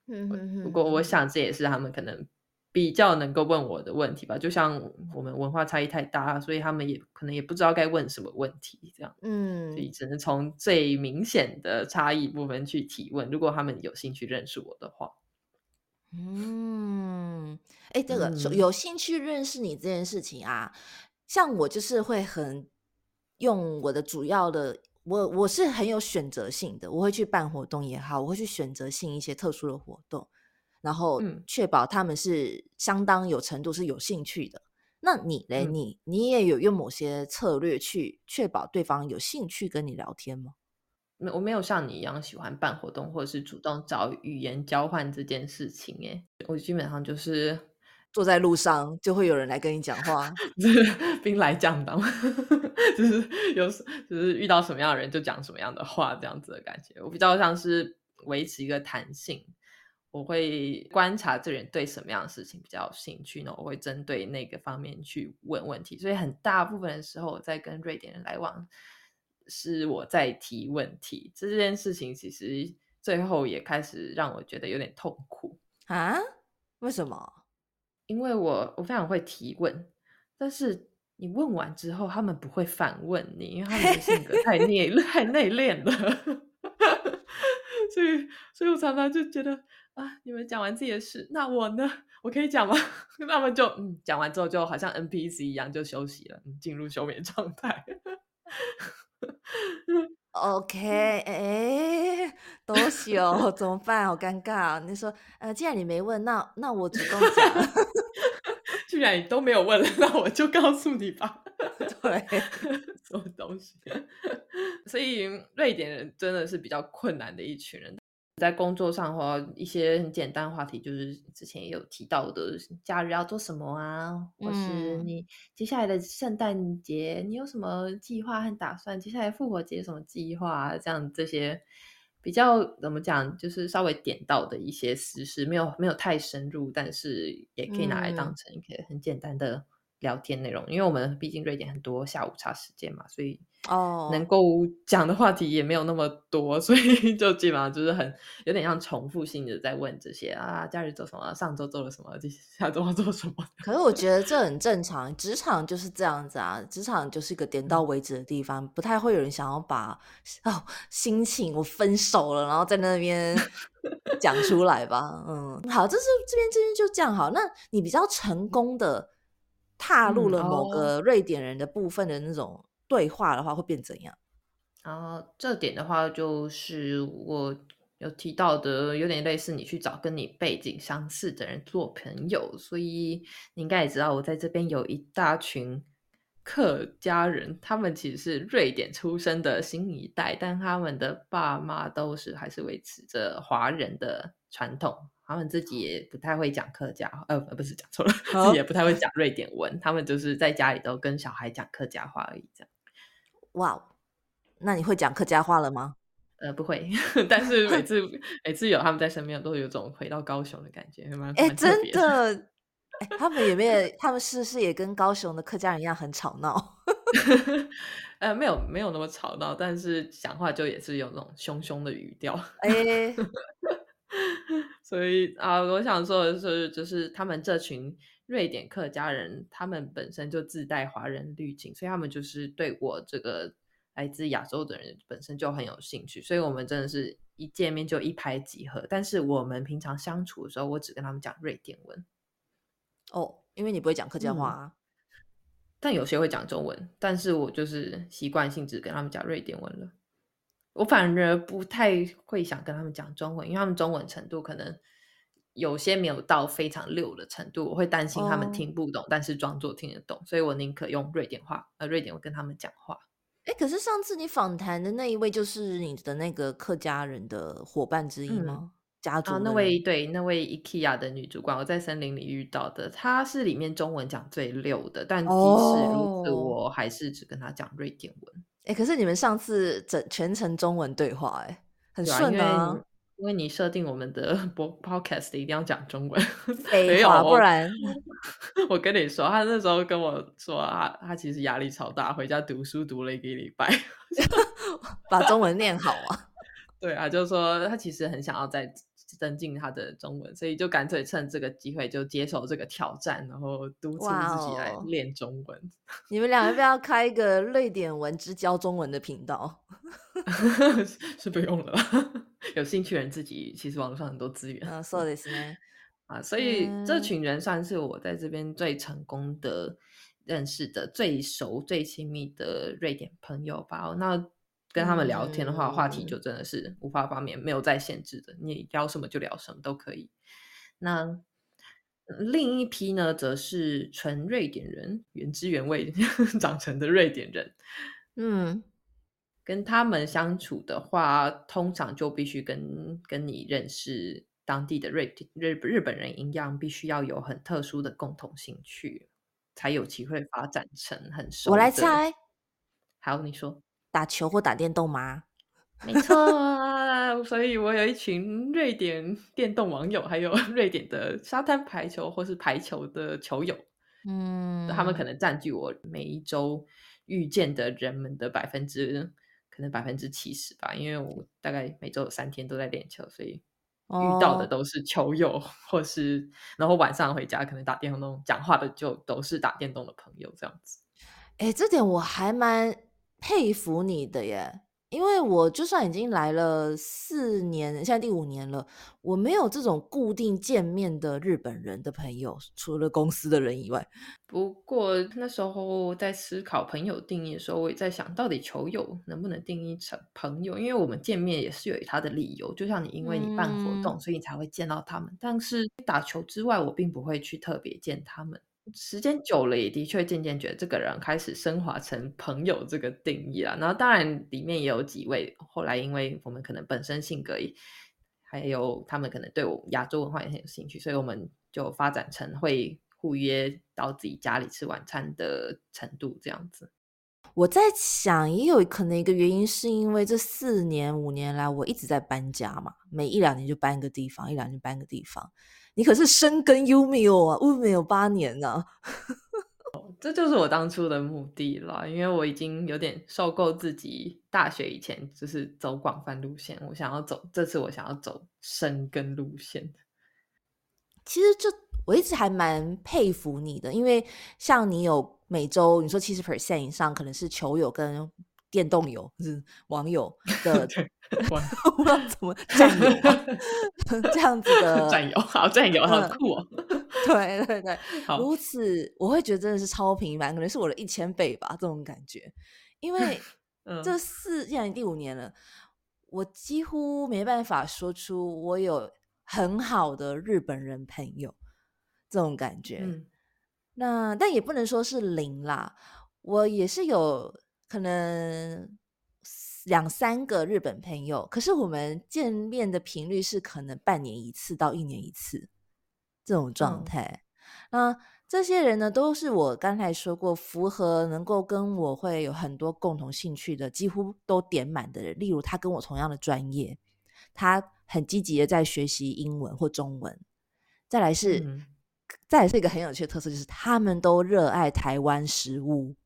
嗯，不过我想这也是他们可能。比较能够问我的问题吧，就像我们文化差异太大，所以他们也可能也不知道该问什么问题，这样，嗯，所以只能从最明显的差异部分去提问。如果他们有兴趣认识我的话，嗯，哎，这个有兴趣认识你这件事情啊，像我就是会很用我的主要的，我我是很有选择性的，我会去办活动也好，我会去选择性一些特殊的活动。然后确保他们是相当有程度是有兴趣的。那你嘞？你你也有用某些策略去确保对方有兴趣跟你聊天吗？没，我没有像你一样喜欢办活动或者是主动找语言交换这件事情。哎，我基本上就是坐在路上就会有人来跟你讲话，<laughs> 兵来将挡，<laughs> 就是有就是遇到什么样的人就讲什么样的话，这样子的感觉。我比较像是维持一个弹性。我会观察这人对什么样的事情比较有兴趣呢？我会针对那个方面去问问题。所以很大部分的时候，我在跟瑞典人来往，是我在提问题。这件事情其实最后也开始让我觉得有点痛苦啊？为什么？因为我我非常会提问，但是你问完之后，他们不会反问你，因为他们的性格太内 <laughs> 太内敛了。<laughs> 所以，所以我常常就觉得。啊！你们讲完自己的事，那我呢？<laughs> 我可以讲吗？<laughs> 他们就嗯，讲完之后就好像 NPC 一样就休息了，进入休眠状态。<laughs> OK，哎，都休怎么办？好尴尬。你说，呃，既然你没问，那那我主动讲。既然你都没有问了，那我就告诉你吧。对，什么东西？所以瑞典人真的是比较困难的一群人。在工作上或一些很简单话题，就是之前也有提到的，假日要做什么啊，或是你接下来的圣诞节你有什么计划和打算？接下来复活节什么计划？这样这些比较怎么讲，就是稍微点到的一些私事，没有没有太深入，但是也可以拿来当成一个很简单的聊天内容，因为我们毕竟瑞典很多下午茶时间嘛，所以哦，能够讲的话题也没有那么多，所以 <laughs> 就基本上就是很有点像重复性的在问这些啊，假日做什么，上周做了什么，下周要做什么。可是我觉得这很 <laughs> 正常，职场就是这样子啊，职场就是一个点到为止的地方，不太会有人想要把哦心情我分手了，然后在那边讲出来吧。嗯，好，这是这边这边就这样好。那你比较成功的。踏入了某个瑞典人的部分的那种对话的话，会变怎样？然后这点的话，就是我有提到的，有点类似你去找跟你背景相似的人做朋友。所以你应该也知道，我在这边有一大群客家人，他们其实是瑞典出生的新一代，但他们的爸妈都是还是维持着华人的传统。他们自己也不太会讲客家，呃，不是讲错了，自己也不太会讲瑞典文。他们就是在家里都跟小孩讲客家话而已，这样。哇，那你会讲客家话了吗？呃，不会，<laughs> 但是每次 <laughs> 每次有他们在身边，都有种回到高雄的感觉，蛮哎，真的。哎，他们有没有？他们是不是也跟高雄的客家人一样很吵闹？<laughs> 呃，没有，没有那么吵闹，但是讲话就也是有那种凶凶的语调。哎。<laughs> 所以啊，我想说的是，就是他们这群瑞典客家人，他们本身就自带华人滤镜，所以他们就是对我这个来自亚洲的人本身就很有兴趣。所以我们真的是一见面就一拍即合。但是我们平常相处的时候，我只跟他们讲瑞典文。哦，因为你不会讲客家话，但有些会讲中文，但是我就是习惯性只跟他们讲瑞典文了。我反而不太会想跟他们讲中文，因为他们中文程度可能有些没有到非常溜的程度，我会担心他们听不懂，但是装作听得懂，所以我宁可用瑞典话，呃，瑞典我跟他们讲话。哎，可是上次你访谈的那一位就是你的那个客家人的伙伴之一吗？家族那位对那位 IKEA 的女主管，我在森林里遇到的，她是里面中文讲最溜的，但即使如此，我还是只跟她讲瑞典文。哎，可是你们上次整全程中文对话，哎，很顺啊。因为你设定我们的 <laughs> 播 podcast 一定要讲中文，<laughs> 没有，不然 <laughs> 我跟你说，他那时候跟我说，他他其实压力超大，回家读书读了一个礼拜，把中文念好啊。对啊，就是说他其实很想要在。增进他的中文，所以就干脆趁这个机会就接受这个挑战，然后督促自己来练中文。<laughs> 你们俩要不要开一个瑞典文之教中文的频道？<laughs> 是不用了，<laughs> 有兴趣人自己其实网络上很多资源。啊，そうですね。啊，所以这群人算是我在这边最成功的认识的、最熟、最亲密的瑞典朋友吧。那。 跟他们聊天的话，话题就真的是无法方面，没有再限制的，你聊什么就聊什么都可以。那另一批呢，则是纯瑞典人，原汁原味 <laughs> 长成的瑞典人。嗯，跟他们相处的话，通常就必须跟跟你认识当地的瑞日日本人一样，必须要有很特殊的共同兴趣，才有机会发展成很熟。我来猜，好，你说。打球或打电动吗？没错，所以我有一群瑞典电动网友，还有 <laughs> 瑞典的沙滩排球或是排球的球友。嗯，他们可能占据我每一周遇见的人们的百分之，可能百分之七十吧。因为我大概每周有三天都在练球，所以遇到的都是球友，或是然后晚上回家可能打电动讲话的，就都是打电动的朋友这样子。哎，这点我还蛮。佩服你的耶，因为我就算已经来了四年，现在第五年了，我没有这种固定见面的日本人的朋友，除了公司的人以外。不过那时候在思考朋友定义的时候，我也在想到底球友能不能定义成朋友？因为我们见面也是有他的理由，就像你因为你办活动，所以你才会见到他们。但是打球之外，我并不会去特别见他们。时间久了，也的确渐渐觉得这个人开始升华成朋友这个定义了。然后当然里面也有几位，后来因为我们可能本身性格，还有他们可能对我亚洲文化也很有兴趣，所以我们就发展成会互约到自己家里吃晚餐的程度这样子。我在想，也有可能一个原因是因为这四年五年来我一直在搬家嘛，每一两年就搬一个地方，一两年搬个地方。你可是深耕 Umi 哦啊，，Umi 有八年呢。这就是我当初的目的了，因为我已经有点受够自己大学以前就是走广泛路线，我想要走这次我想要走深耕路线。其实这我一直还蛮佩服你的，因为像你有每周你说七十 percent 以上可能是球友跟电动友，就是网友的，<laughs> <laughs> 不知道怎么战友 <laughs> 这样子的 <laughs> 战友，好战友，好酷哦。对对对，如此我会觉得真的是超平凡，可能是我的一千倍吧，这种感觉。因为这四现在第五年了，我几乎没办法说出我有很好的日本人朋友这种感觉。那但也不能说是零啦，我也是有可能两三个日本朋友，可是我们见面的频率是可能半年一次到一年一次。这种状态，那这些人呢，都是我刚才说过符合能够跟我会有很多共同兴趣的，几乎都点满的人。例如，他跟我同样的专业，他很积极的在学习英文或中文。再来是，再来是一个很有趣的特色，就是他们都热爱台湾食物。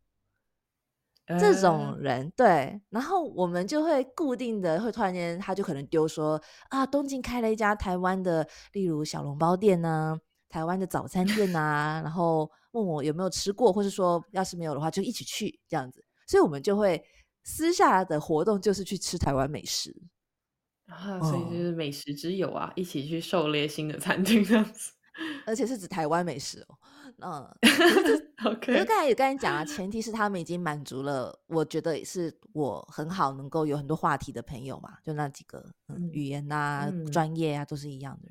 这种人对，然后我们就会固定的会突然间，他就可能丢说啊，东京开了一家台湾的，例如小笼包店呐，台湾的早餐店呐，然后问我有没有吃过，或是说要是没有的话，就一起去这样子。所以我们就会私下的活动就是去吃台湾美食啊，所以就是美食之友啊，一起去狩猎新的餐厅这样子，而且是指台湾美食哦。嗯，<laughs> OK。就刚才也跟你讲啊，前提是他们已经满足了，我觉得也是我很好能够有很多话题的朋友嘛，就那几个，嗯，语言啊、专业啊都是一样的。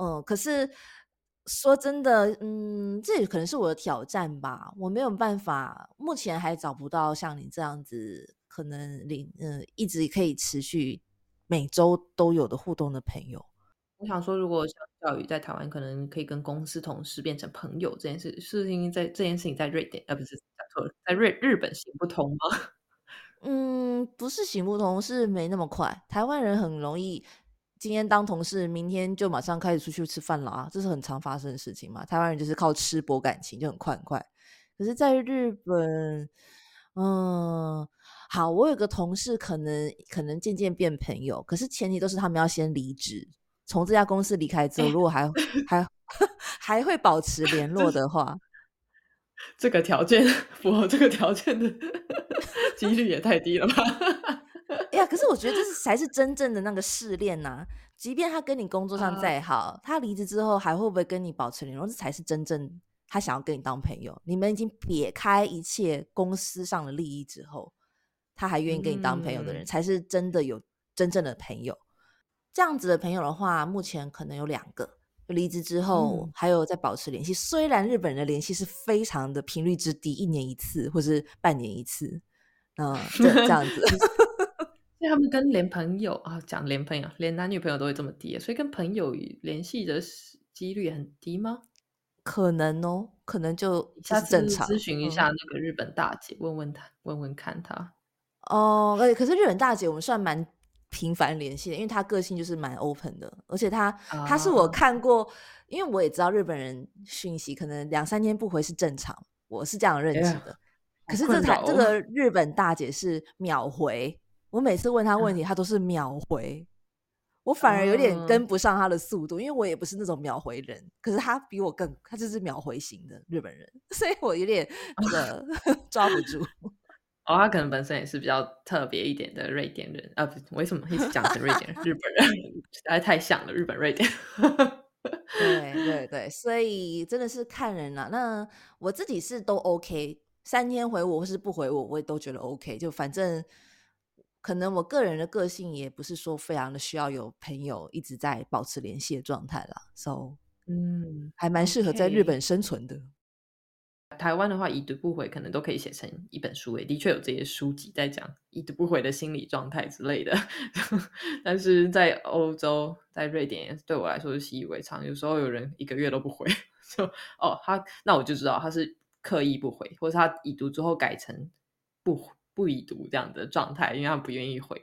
嗯，可是说真的，嗯，这也可能是我的挑战吧，我没有办法，目前还找不到像你这样子，可能领嗯一直可以持续每周都有的互动的朋友。我想说，如果像教育在台湾，可能可以跟公司同事变成朋友这件事，是因为在这件事情在瑞典，呃，不是讲错了，在瑞日本行不通吗？<laughs> 嗯，不是行不通，是没那么快。台湾人很容易今天当同事，明天就马上开始出去吃饭了啊，这是很常发生的事情嘛。台湾人就是靠吃博感情，就很快很快。可是，在日本，嗯，好，我有个同事，可能可能渐渐变朋友，可是前提都是他们要先离职。从这家公司离开之后，如果还 <laughs> 还 <laughs> 还会保持联络的话，这个条件符合这个条件的几率也太低了吧？哎呀，可是我觉得这是才是真正的那个试炼呐。即便他跟你工作上再好，他离职之后还会不会跟你保持联络？这才是真正他想要跟你当朋友。你们已经撇开一切公司上的利益之后，他还愿意跟你当朋友的人，才是真的有真正的朋友。这样子的朋友的话，目前可能有两个。离职之后还有在保持联系，虽然日本人的联系是非常的频率之低，一年一次或是半年一次，嗯，这这样子。<laughs> <laughs> 所以他们跟连朋友啊，讲连朋友，连男女朋友都会这么低，所以跟朋友联系的几率很低吗？可能哦，可能就下次正常咨询一下那个日本大姐，问问他，问问看他。哦，可可是日本大姐我们算蛮。频繁联系的，因为他个性就是蛮 open 的，而且他他是我看过，因为我也知道日本人讯息可能两三天不回是正常，我是这样认知的。可是这台这个日本大姐是秒回，我每次问他问题，他都是秒回，我反而有点跟不上他的速度，因为我也不是那种秒回人，可是他比我更，他就是秒回型的日本人，<laughs> 所以我有点那个 <laughs> 抓不住。哦，他可能本身也是比较特别一点的瑞典人啊！不，为什么一直讲成瑞典人？日本人，实在太像了，日本瑞典。<laughs> 对 <laughs> 对对，所以真的是看人了。那我自己是都 OK，三天回我或是不回我，我也都觉得 OK。就反正可能我个人的个性也不是说非常的需要有朋友一直在保持联系的状态啦。So，嗯，还蛮适合在日本生存的。台湾的话，已读不回可能都可以写成一本书，也的确有这些书籍在讲已读不回的心理状态之类的。<laughs> 但是在欧洲，在瑞典，对我来说是习以为常。有时候有人一个月都不回，就哦，他那我就知道他是刻意不回，或是他已读之后改成不不已读这样的状态，因为他不愿意回，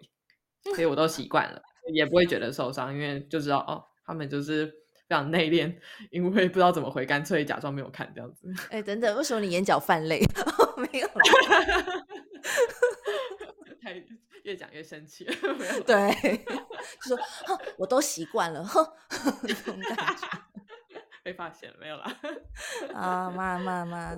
所以我都习惯了，<laughs> 也不会觉得受伤，因为就知道哦，他们就是。非常内敛，因为不知道怎么回，干脆假装没有看这样子。哎，等等，为什么你眼角泛泪？<laughs> 没有，<laughs> 太越讲越生气。对，<laughs> 就说我都习惯了，哼，这种感觉被发现了没有啦？啊，妈妈妈。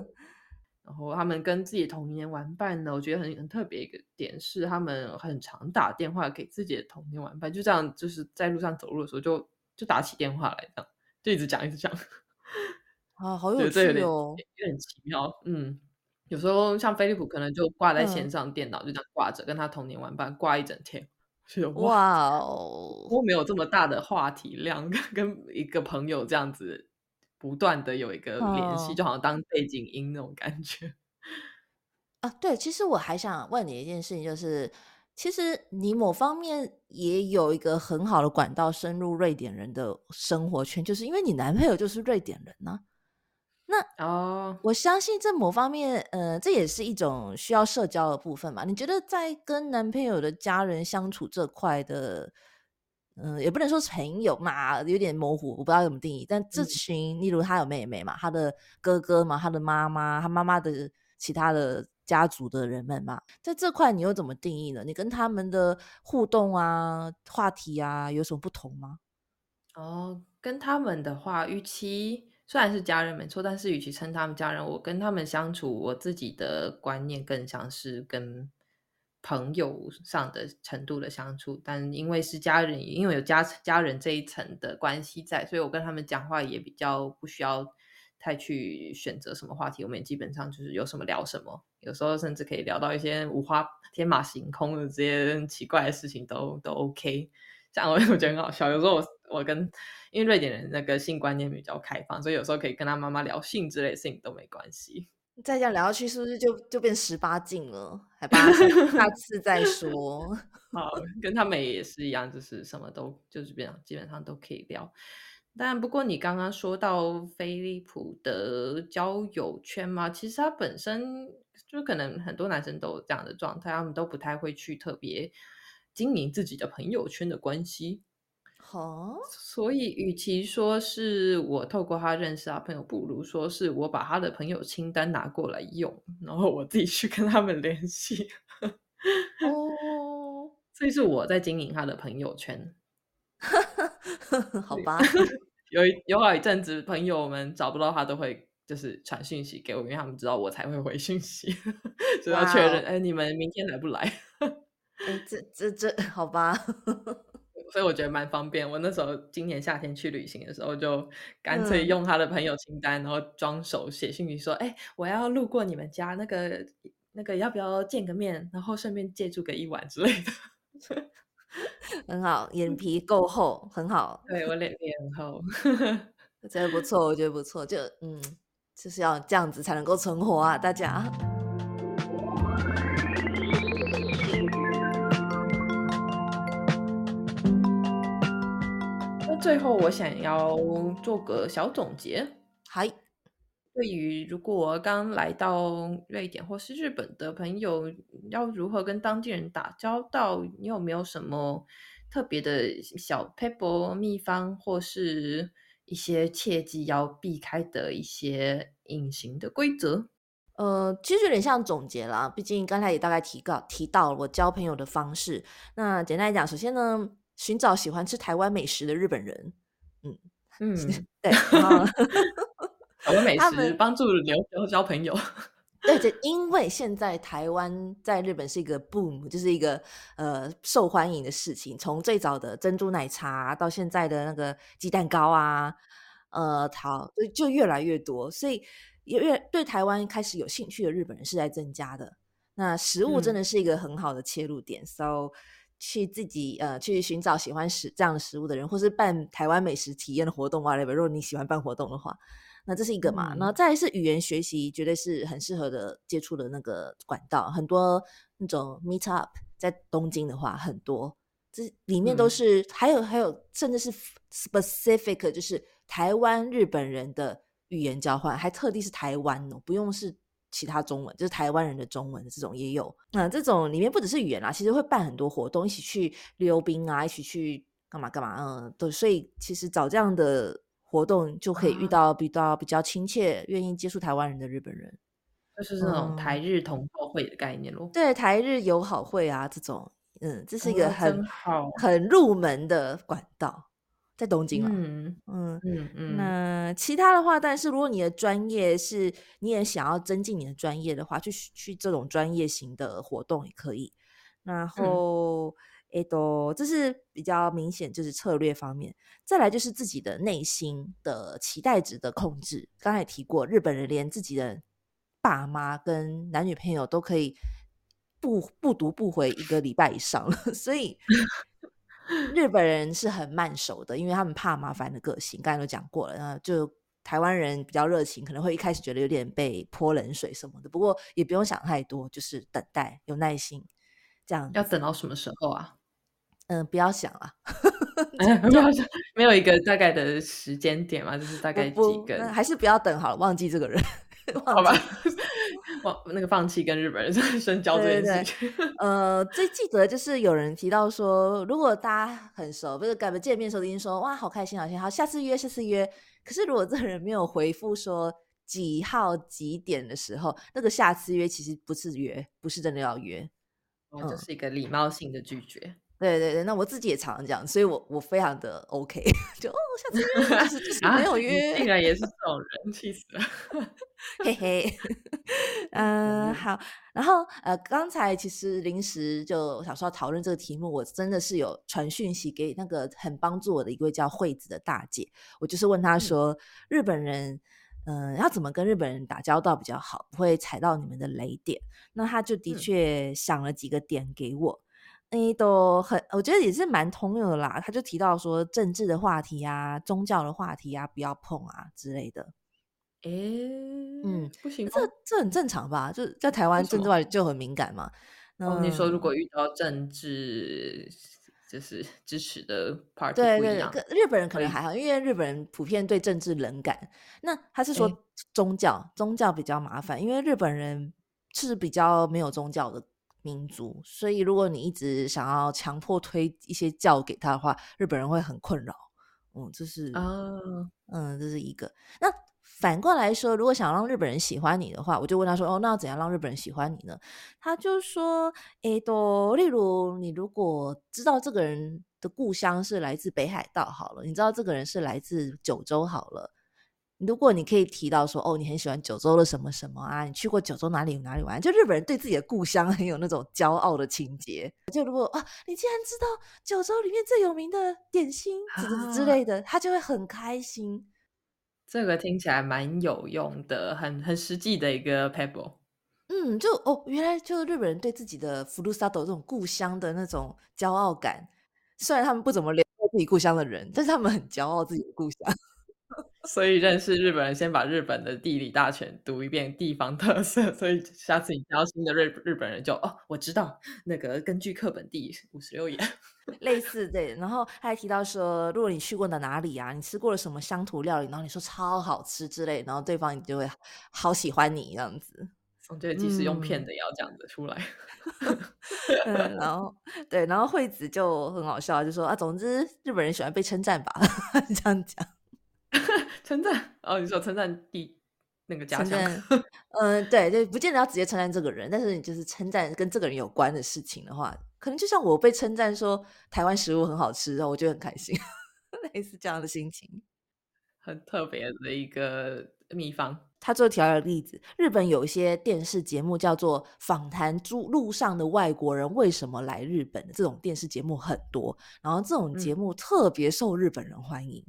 然后他们跟自己童年玩伴呢，我觉得很很特别一个点是，他们很常打电话给自己的童年玩伴，就这样，就是在路上走路的时候就就打起电话来，这样就一直讲一直讲。<laughs> 啊，好 <laughs> 有趣哦，有点奇妙。嗯，有时候像飞利浦可能就挂在线上电脑，就这样挂着，跟他童年玩伴挂一整天。哇哦，我没有这么大的话题量，<laughs> 跟一个朋友这样子。不断的有一个联系，就好像当背景音那种感觉啊。对，其实我还想问你一件事情，就是其实你某方面也有一个很好的管道深入瑞典人的生活圈，就是因为你男朋友就是瑞典人呢。那哦，我相信这某方面，呃，这也是一种需要社交的部分嘛。你觉得在跟男朋友的家人相处这块的？嗯，也不能说是朋友嘛，有点模糊，我不知道怎么定义。但这群，例如他有妹妹嘛，他的哥哥嘛，他的妈妈，他妈妈的其他的家族的人们嘛，在这块你又怎么定义呢？你跟他们的互动啊、话题啊有什么不同吗？哦，跟他们的话，与其虽然是家人没错，但是与其称他们家人，我跟他们相处，我自己的观念更像是跟。朋友上的程度的相处，但因为是家人，因为有家家人这一层的关系在，所以我跟他们讲话也比较不需要太去选择什么话题，我们基本上就是有什么聊什么，有时候甚至可以聊到一些五花天马行空的这些奇怪的事情都都 OK。这样我 <laughs> 我觉得很好笑。有时候我我跟因为瑞典人那个性观念比较开放，所以有时候可以跟他妈妈聊性之类的事情都没关系。再这样聊下去，是不是就就变十八禁了？还八下次再说。<laughs> 好，跟他们也是一样，就是什么都就是变，基本上都可以聊。但不过你刚刚说到飞利浦的交友圈嘛，其实它本身就可能很多男生都有这样的状态，他们都不太会去特别经营自己的朋友圈的关系。哦，所以与其说是我透过他认识他朋友，不如说是我把他的朋友清单拿过来用，然后我自己去跟他们联系。哦，<laughs> 所以是我在经营他的朋友圈。<laughs> 好吧，<laughs> 有一有好一阵子，朋友们找不到他，都会就是传讯息给我，因为他们知道我才会回讯息，所以要确认。哎，你们明天来不来？<laughs> 哎，这这这，好吧。<laughs> 所以我觉得蛮方便。我那时候今年夏天去旅行的时候，就干脆用他的朋友清单，然后装手写信息说：“哎，我要路过你们家，那个那个要不要见个面？然后顺便借住个一晚之类的。<laughs> ”很好，眼皮够厚，很好。对我脸皮很厚，觉得不错，我觉得不错。就嗯，就是要这样子才能够存活啊，大家。那最后，我想要做个小总结。嗨，对于如果刚来到瑞典或是日本的朋友，要如何跟当地人打交道？你有没有什么特别的小 paper 秘方，或是一些切记要避开的一些隐形的规则？呃，其实有点像总结啦，毕竟刚才也大概提到提到我交朋友的方式。那简单来讲，首先呢。寻找喜欢吃台湾美食的日本人，嗯嗯，<laughs> 对，<laughs> 台湾美食帮助留交交朋友，对，就因为现在台湾在日本是一个 boom，就是一个呃受欢迎的事情。从最早的珍珠奶茶到现在的那个鸡蛋糕啊，呃，好，就就越来越多，所以越对台湾开始有兴趣的日本人是在增加的。那食物真的是一个很好的切入点，so。去自己呃去寻找喜欢食这样的食物的人，或是办台湾美食体验的活动啊，如果你喜欢办活动的话，那这是一个嘛。然后再是语言学习，绝对是很适合的接触的那个管道。很多那种 meet up 在东京的话，很多这里面都是，还有还有，甚至是 specific 就是台湾日本人的语言交换，还特地是台湾哦，不用是。其他中文就是台湾人的中文的这种也有，那这种里面不只是语言啦，其实会办很多活动，一起去溜冰啊，一起去干嘛干嘛，嗯，对，所以其实找这样的活动，就可以遇啊到比较比较亲切、愿意接触台湾人的日本人。就是那种嗯，台日同好会的概念咯。对，台日友好会啊，这种，嗯，这是一个哦，很真好。很入门的管道，在东京啦。嗯，嗯，嗯嗯，那其他的话，但是如果你的专业是你也想要增进你的专业的话，去去这种专业型的活动也可以。然嗯，后，诶，都这是比较明显，就是策略方面。再来就是自己的内心的期待值的控制。刚才也提过，日本人连自己的爸妈跟男女朋友都可以不不读不回一个礼拜以上了，<laughs> 所以日本人是很慢熟的，因为他们怕麻烦的个性，刚才都讲过了。那就台湾人比较热情，可能会一开始觉得有点被泼冷水什么的，不过也不用想太多，就是等待，有耐心，这样要。等到什么时候啊？嗯，不要想啊，<laughs> 哎，没有没有一个大概的时间点嘛，就是大概几不不，个还是不要等好了，忘记这个人，<laughs> 好吧 <laughs> 忘那个放弃跟日本人深交这件事情。呃，最记得就是有人提到说，如果大家很熟，不是改不见面的时候已经说哇好开心好开心，好下次约下次约。可是如果这个人没有回复说几号几点的时候，那个下次约其实不是约，不是真的要约。哦，这嗯，是一个礼貌性的拒绝。对对对，那我自己也常常这样，所以我我非常的 OK，<laughs> 就哦下次约，就是就是啊，没有约竟，然也是这种人，气死了。<laughs> 嘿嘿。<laughs> 嗯，嗯，好。然后呃，刚才其实临时就想说要讨论这个题目，我真的是有传讯息给那个很帮助我的一位叫惠子的大姐，我就是问她嗯，说，日本人。嗯，要怎么跟日本人打交道比较好，不会踩到你们的雷点？那她就的嗯，确想了几个点给我，诶，都很，我觉得也是蛮通用的啦。他就提到说，政治的话题啊，宗教的话题啊，不要碰啊之类的。嗯，不行这吗？这很正常吧？就是在台为湾政治什么？话题就很敏感嘛。哦，你说如果遇到政治就是支持的 party 对对日本人可能还好，因为日本人普遍对政治冷感。那他是说，宗教，宗教比较麻烦，因为日本人是比较没有宗教的民族，所以如果你一直想要强迫推一些教给他的话，日本人会很困扰。嗯，这是啊，嗯，这是一个。那反过来说，如果想让日本人喜欢你的话，我就问他说：“哦，那要怎样让日本人喜欢你呢？”他就说：“诶，都例如你如果知道这个人的故乡是来自北海道好了，你知道这个人是来自九州好了。如果你可以提到说，哦，你很喜欢九州的什么什么啊，你去过九州哪里哪里玩？就日本人对自己的故乡 <laughs> 很有那种骄傲的情节。就如果啊，你竟然知道九州里面最有名的点心之之类的，他就会很开心。这个听起来蛮有用的，很很实际的一个 pebble。嗯，就哦，原来就是日本人对自己的福禄萨斗这种故乡的那种骄傲感，虽然他们不怎么了解自己故乡的人，但是他们很骄傲自己的故乡。<laughs> 所以认识日本人，先把日本的地理大全读一遍，地方特色。<laughs> 所以下次你见到新的日日本人就哦，我知道那个根据课本第五十六页。<laughs> 类似对，然后他还提到说，如果你去过的哪里啊，你吃过了什么乡土料理，然后你说超好吃之类，然后对方你就会好喜欢你这样子。我觉得即使用骗嗯的也要这样子出来。嗯，然后对，然后惠子就很好笑，就说啊，总之日本人喜欢被称赞吧，这样讲。<laughs> 称赞哦，你说称赞地那个家乡，嗯，<laughs> 对对，不见得要直接称赞这个人，但是你就是称赞跟这个人有关的事情的话，可能就像我被称赞说台湾食物很好吃，然后我就很开心，<laughs> 类似这样的心情。很特别的一个秘方。他最后提到的例子，日本有一些电视节目叫做访谈路路上的外国人为什么来日本，这种电视节目很多，然后这种节嗯目特别受日本人欢迎。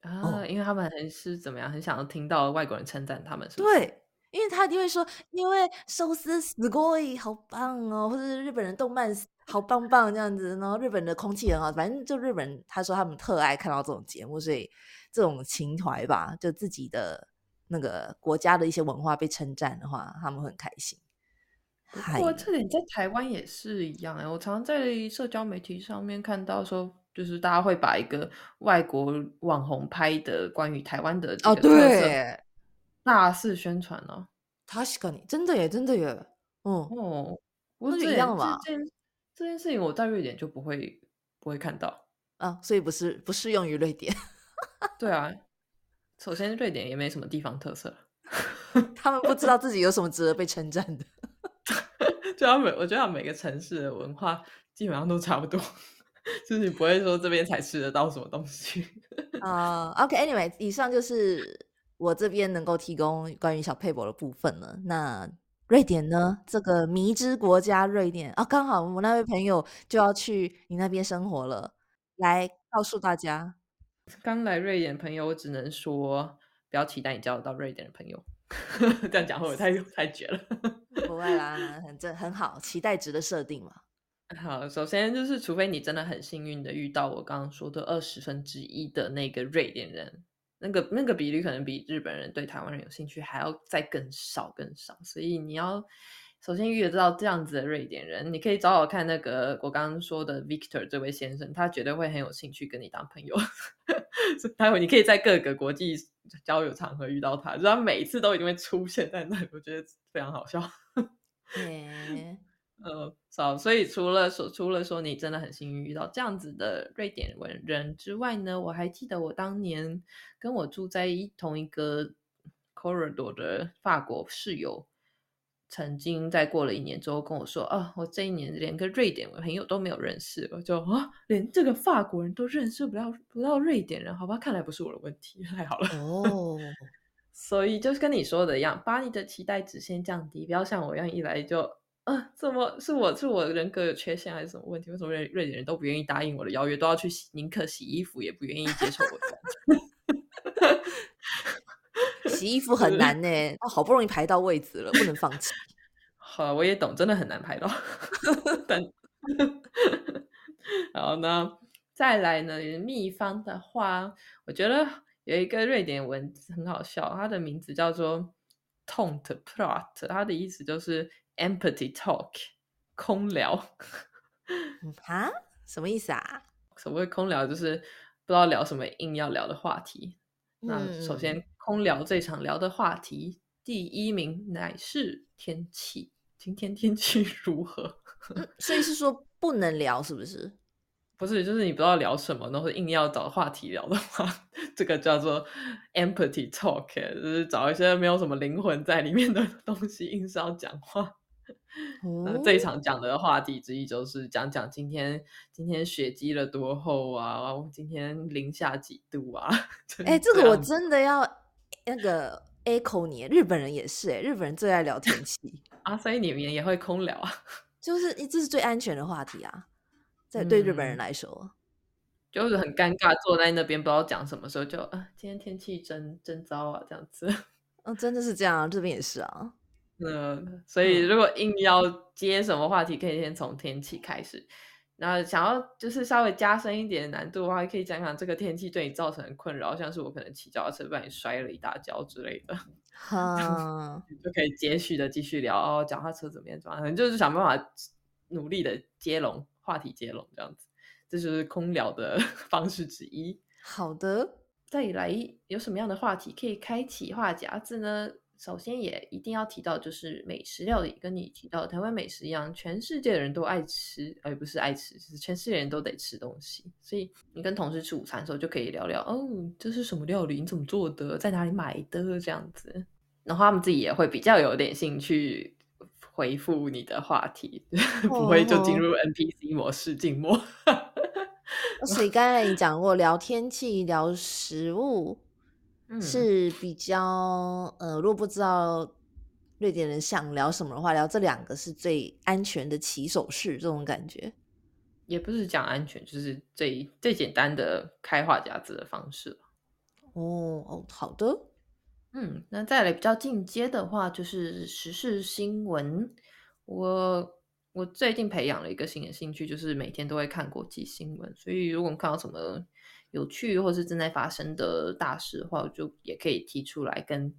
啊，哦，因为他们很是怎么样，很想要听到外国人称赞他们，是不是？对，因为他一定会说，因为寿司すごい好棒哦，或者是日本人动漫好棒棒这样子，然后日本的空气很好，反正就日本人他说他们特爱看到这种节目，所以这种情怀吧，就自己的那个国家的一些文化被称赞的话，他们会很开心。不嗨，过这点在台湾也是一样哎，我常常在社交媒体上面看到说， 就是大家会把一个外国网红拍的关于台湾的这哦，对，大肆宣传哦。確かに真的耶，真的耶，嗯，哦，我那就这点这一样嘛，件这件事情，我在瑞典就不会不会看到。啊，所以不是不适用于瑞典。<laughs> 对啊，首先瑞典也没什么地方特色，<laughs> 他们不知道自己有什么值得被称赞的。<laughs> 就他每我觉得每个城市的文化基本上都差不多，就是你不会说这边才吃得到什么东西。<laughs> 啊、o k a n y w a y 以上就是我这边能够提供关于小佩博的部分了。那瑞典呢？这个迷之国家瑞典啊，刚好我那位朋友就要去你那边生活了，来告诉大家。刚来瑞典的朋友，我只能说不要期待你交得到瑞典的朋友。<laughs> 这样讲会不会太 <laughs> 太绝了？不会啦，很正很好，期待值的设定嘛。好，首先就是，除非你真的很幸运的遇到我刚刚说的二十分之一的那个瑞典人，那个那个比率可能比日本人对台湾人有兴趣还要再更少更少，所以你要首先遇得到这样子的瑞典人，你可以找找看那个我刚刚说的 Victor 这位先生，他绝对会很有兴趣跟你当朋友。<laughs> 待会你可以在各个国际交友场合遇到他，就他每一次都一定会出现在那里，我觉得非常好笑。<laughs> 呃，少，所以除了说除了说你真的很幸运遇到这样子的瑞典文人之外呢，我还记得我当年跟我住在一同一个 corridor 的法国室友，曾经在过了一年之后跟我说：“啊，我这一年连个瑞典朋友都没有认识。”我就啊，连这个法国人都认识不到不到瑞典人，好吧，看来不是我的问题，<laughs> 太好了。哦，<laughs> 所以就是跟你说的一样，把你的期待值先降低，不要像我一样一来就，啊，怎么是我是我人格有缺陷还是什么问题？为什么瑞瑞典人都不愿意答应我的邀约，都要去洗，宁可洗衣服也不愿意接受我的？<laughs> 洗衣服很难呢，哦，好不容易排到位置了，不能放弃。<laughs> 好，我也懂，真的很难排到。<laughs> 但，好，呢再来呢？秘方的话，我觉得有一个瑞典文很好笑，它的名字叫做 “tont plot”，它的意思就是 “empty talk”，空聊。啊？什么意思啊？所谓空聊，就是不知道聊什么，硬要聊的话题。那首先，空聊这场聊的话题，第一名乃是天气。今天天气 <laughs> 如何？所以是说不能聊，是不是？不是，就是你不知道聊什么，然后硬要找话题聊的话，这个叫做 empty talk，就是找一些没有什么灵魂在里面的东西，硬是要讲话。那这一场讲的话题之一就是讲讲今天今天雪积了多厚啊，今天零下几度啊？<laughs> 哎，这个我真的要那个 echo 你，日本人也是哎，日本人最爱聊天气啊，所以你们也会空聊啊？<laughs> 就是这是最安全的话题啊，在对日本人来说，就是很尴尬，坐在那边不知道讲什么时候，就啊，今天天气真真糟啊，这样子。嗯，<laughs> 真的是这样，这边也是啊。嗯，所以如果硬要接什么话题，可以先从天气开始。那想要就是稍微加深一点难度的话，可以讲讲这个天气对你造成的困扰，像是我可能骑脚踏车把你摔了一大跤之类的，哈，<laughs> 就可以接续的继续聊哦，脚踏车怎么样？怎么样？就是想办法努力的接龙话题，接龙这样子，这就是空聊的 <laughs> 方式之一。好的，再来有什么样的话题可以开启话匣子呢？首先也一定要提到，就是美食料理，跟你提到台湾美食一样，全世界的人都爱吃，而不是爱吃，就是全世界人都得吃东西。所以你跟同事吃午餐的时候，就可以聊聊，哦，这是什么料理？你怎么做的？在哪里买的？这样子，然后他们自己也会比较有点兴趣回复你的话题，<laughs> 不会就进入 NPC 模式静默。<laughs> 所以刚才你讲过聊天气、聊食物。<laughs> 是比较呃，如果不知道瑞典人想聊什么的话，聊这两个是最安全的起手式，这种感觉。也不是讲安全，就是最最简单的开话匣子的方式哦哦，好的。嗯，那再来比较进阶的话，就是时事新闻。我我最近培养了一个新的兴趣，就是每天都会看国际新闻。所以如果看到什么，有趣或是正在发生的大事的话，我就也可以提出来跟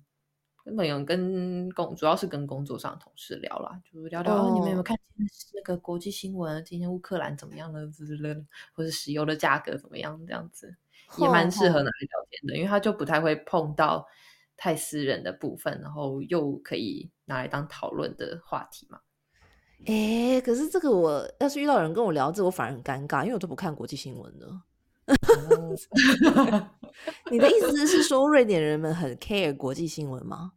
跟朋友、跟工，主要是跟工作上的同事聊啦，就是聊聊你们有没有看那个国际新闻？今天乌克兰怎么样了之类的，<laughs> 或是石油的价格怎么样？这样子也蛮适合拿来聊天的，因为他就不太会碰到太私人的部分，然后又可以拿来当讨论的话题嘛。哎，可是这个我要是遇到人跟我聊这，我反而很尴尬，因为我都不看国际新闻的。<laughs> 你的意思是说，瑞典人们很 care 国际新闻吗？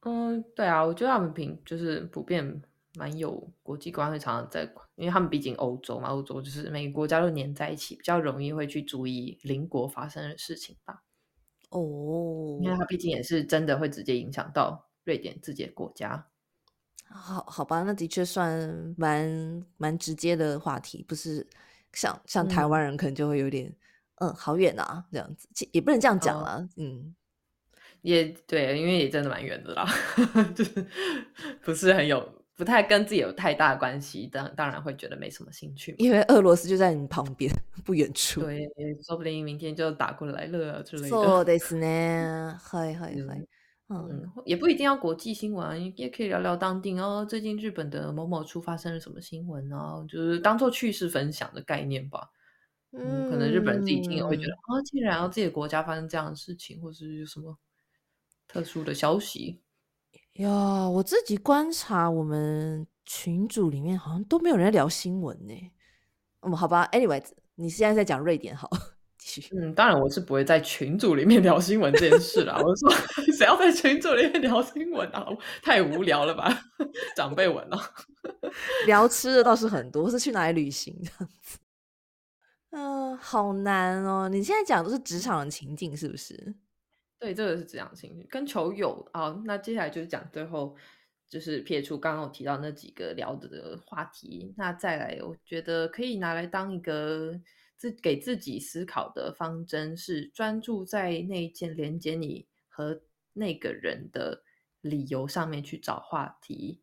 嗯，对啊，我觉得他们平就是普遍蛮有国际观，会，常常在，因为他们毕竟欧洲嘛，欧洲就是每个国家都黏在一起，比较容易会去注意邻国发生的事情吧。哦，因为它毕竟也是真的会直接影响到瑞典自己的国家。好好吧，那的确算蛮蛮直接的话题，不是像像台湾人可能就会有点，嗯，好远啊，这样子，也不能这样讲了，嗯，也对，因为也真的蛮远的啦，<laughs> 就是不是很有，不太跟自己有太大关系，当当然会觉得没什么兴趣，因为俄罗斯就在你旁边<laughs> 不远处，对，说不定明天就打过来了之类的。そうですね，はいはいはい。嗯，也不一定要国际新闻，也可以聊聊当地哦。最近日本的某某处发生了什么新闻呢？就是当做趣事分享的概念吧。嗯，可能日本人自己听也会觉得啊，竟然要自己的国家发生这样的事情，或是有什么特殊的消息 呀？我自己观察，我们群组里面好像都没有人聊新闻呢。嗯，好吧，anyways，你现在在讲瑞典好。嗯，当然我是不会在群组里面聊新闻这件事啦。我说，<laughs> 谁要在群组里面聊新闻啊？太无聊了吧？长辈文啊，<laughs> 聊吃的倒是很多，是去哪里旅行这样子。嗯，好难哦。你现在讲都是职场的情境，是不是？对，这个是职场情绪，跟球友啊。那接下来就是讲最后，就是撇除刚刚我提到那几个聊的话题，那再来，我觉得可以拿来当一个。自给自己思考的方针是专注在那一件连接你和那个人的理由上面去找话题。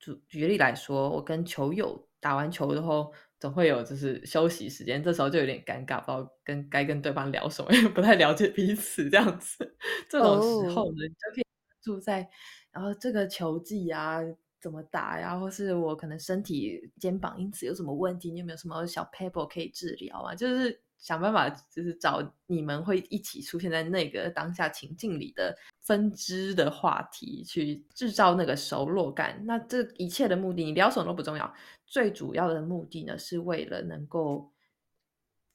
举举例来说，我跟球友打完球之后，总会有就是休息时间，这时候就有点尴尬，不知道跟该跟对方聊什么，<laughs> 因为不太了解彼此这样子。这种时候呢，你就可以住在然后这个球技啊。怎么打呀？或是我可能身体肩膀因此有什么问题？你有没有什么小 paper 可以治疗啊？就是想办法，就是找你们会一起出现在那个当下情境里的分支的话题，去制造那个熟络感。那这一切的目的，你聊什么都不重要，最主要的目的呢，是为了能够。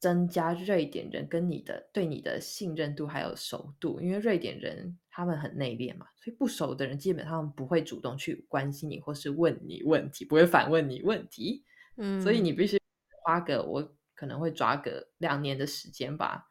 增加瑞典人跟你的对你的信任度还有熟度，因为瑞典人他们很内敛嘛，所以不熟的人基本上不会主动去关心你或是问你问题，不会反问你问题。嗯，所以你必须花个我可能会抓个两年的时间吧，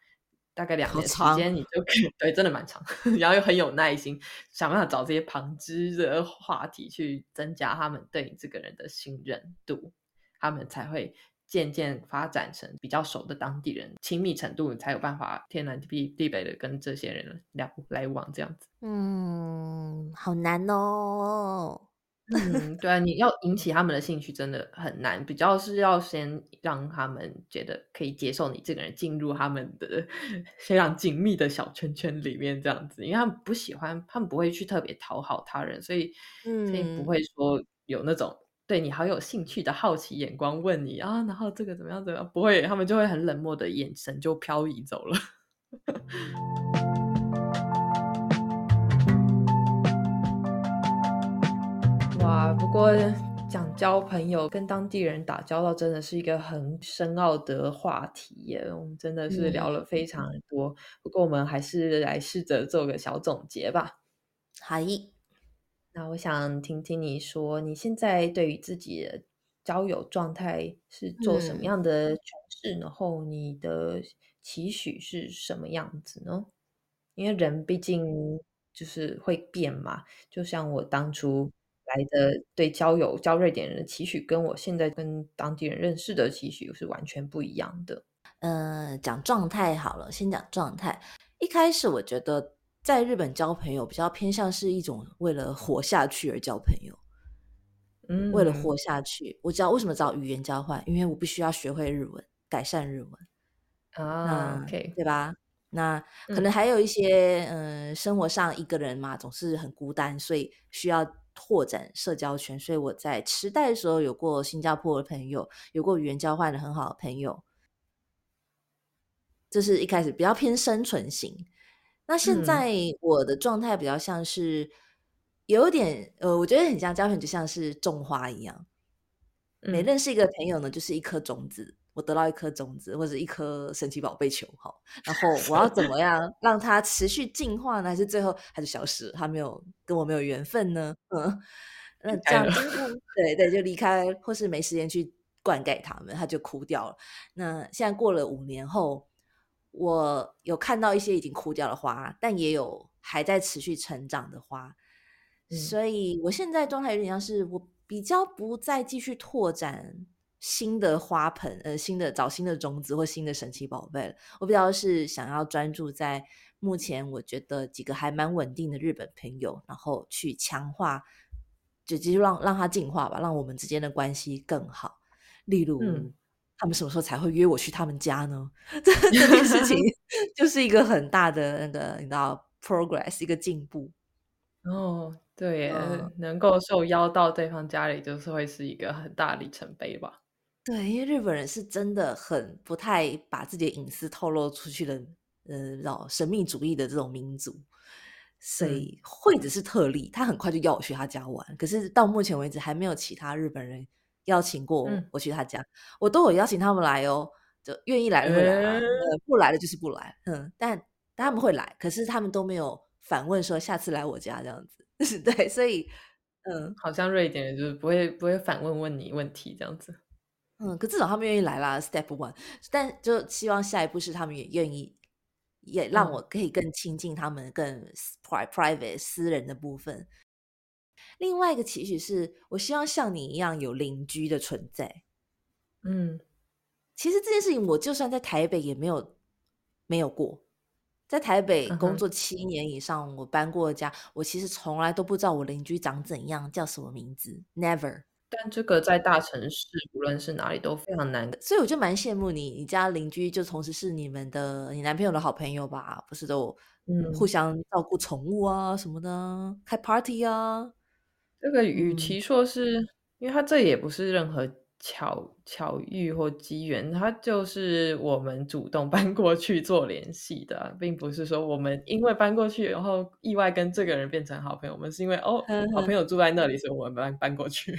大概两年时间你就可以 <laughs> 对，真的蛮长，<laughs> 然后又很有耐心，想办法找这些旁支的话题去增加他们对你这个人的信任度，他们才会。渐渐发展成比较熟的当地人，亲密程度才有办法天南地地北的跟这些人聊来往这样子。嗯，好难哦。嗯，对啊，你要引起他们的兴趣真的很难，比较是要先让他们觉得可以接受你这个人进入他们的 <laughs> 非常紧密的小圈圈里面这样子，因为他们不喜欢，他们不会去特别讨好他人，所以所以不会说有那种。对你好有兴趣的好奇眼光问你啊，然后这个怎么样怎么样？不会，他们就会很冷漠的眼神就漂移走了。<laughs> 哇，不过讲交朋友、跟当地人打交道，真的是一个很深奥的话题耶。我们真的是聊了非常多，不过我们还是来试着做个小总结吧。好。那我想听听你说，你现在对于自己的交友状态是做什么样的诠释？然后你的期许是什么样子呢？因为人毕竟就是会变嘛。就像我当初来的对交友交瑞典人的期许，跟我现在跟当地人认识的期许是完全不一样的。嗯，讲状态好了，先讲状态。一开始我觉得。在日本交朋友比较偏向是一种为了活下去而交朋友，嗯，为了活下去，我知道为什么找语言交换，因为我必须要学会日文，改善日文啊，OK，对吧？那可能还有一些，嗯，生活上一个人嘛，总是很孤单，所以需要拓展社交圈。所以我在时代的时候有过新加坡的朋友，有过语言交换的很好的朋友，这是一开始比较偏生存型。那现在我的状态比较像是有点呃，我觉得很像交朋友，就像是种花一样。每认识一个朋友呢，就是一颗种子，我得到一颗种子或者一颗神奇宝贝球，好，然后我要怎么 <laughs> 样让它持续进化呢？还是最后它就消失了，它没有跟我没有缘分呢？嗯，那这样经过对对就离开，或是没时间去灌溉它们，它就枯掉了。那现在过了五年后，我有看到一些已经枯掉的花，但也有还在持续成长的花，所以我现在状态有点像是我比较不再继续拓展。新的花盆，呃，新的找新的种子或新的神奇宝贝了。我比较是想要专注在目前我觉得几个还蛮稳定的日本朋友，然后去强化，就继续让让它进化吧，让我们之间的关系更好。例如，他们什么时候才会约我去他们家呢？<laughs> 这这件事情 <laughs> 就是一个很大的那个你知道 progress 一个进步。哦，对，能够受邀到对方家里，就是会是一个很大里程碑吧。对，因为日本人是真的很不太把自己的隐私透露出去的，呃，神秘主义的这种民族，所以惠子是特例，他很快就要我去他家玩。可是到目前为止，还没有其他日本人邀请过我去他家，我都有邀请他们来哦，就愿意来就会来，呃，不来的就是不来。嗯，但但他们会来，可是他们都没有反问说下次来我家这样子。<laughs> 对，所以嗯，好像瑞典人就是不会不会反问问你问题这样子。嗯，可至少他们愿意来啦，Step One。但就希望下一步是他们也愿意，也让我可以更亲近他们，更 private 私人的部分。另外一个期许是我希望像你一样有邻居的存在。嗯，其实这件事情我就算在台北也没有没有过，在台北工作七年以上，我搬过家，我其实从来都不知道我邻居长怎样，叫什么名字，Never。但这个在大城市，无论是哪里都非常难的，所以我就蛮羡慕你，你家邻居就同时是你们的你男朋友的好朋友吧？不是都嗯互相照顾宠物啊什么的，开 party 啊。这个与其说是，因为他这也不是任何巧巧遇或机缘，他就是我们主动 <laughs> 搬过去做联系的，并不是说我们因为搬过去然后意外跟这个人变成好朋友，我们是因为哦好朋友住在那里，所以我们搬搬过去。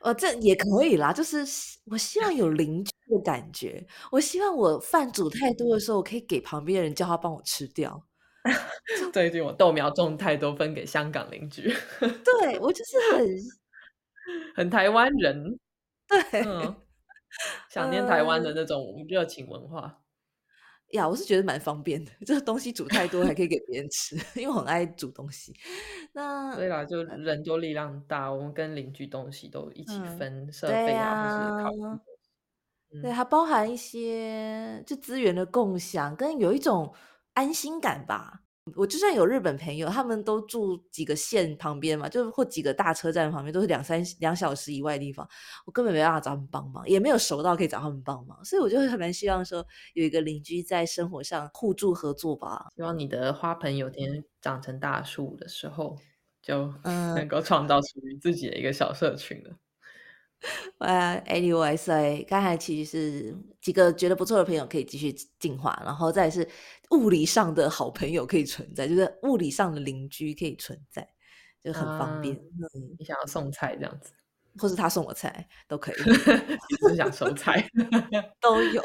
呃，这也可以啦，就是我希望有邻居的感觉。我希望我饭煮太多的时候，我可以给旁边的人叫他帮我吃掉。<laughs> 最近我豆苗种太多，分给香港邻居。对我就是很很台湾人，对，<laughs> 想念台湾的那种热情文化。呀，我是觉得蛮方便的，<laughs> 这个东西煮太多还可以给别人吃，<laughs> 因为我很爱煮东西。那对啦，就人多力量大，我们跟邻居东西都一起分设备啊，或是考对，它包含一些就资源的共享，跟有一种安心感吧。我就算有日本朋友，他们都住几个县旁边嘛，就是或几个大车站旁边，都是两三两小时以外的地方，我根本没办法找他们帮忙，也没有熟到可以找他们帮忙，所以我就很蛮希望说有一个邻居在生活上互助合作吧。希望你的花盆有天长成大树的时候，就能够创造属于自己的一个小社群了。<laughs> 呃，Anyway，所以刚才其实是几个觉得不错的朋友可以继续进化，然后再是物理上的好朋友可以存在，就是物理上的邻居可以存在，就很方便。嗯，你想要送菜这样子，或是他送我菜都可以。<laughs> 你是想收菜 <laughs> 都有，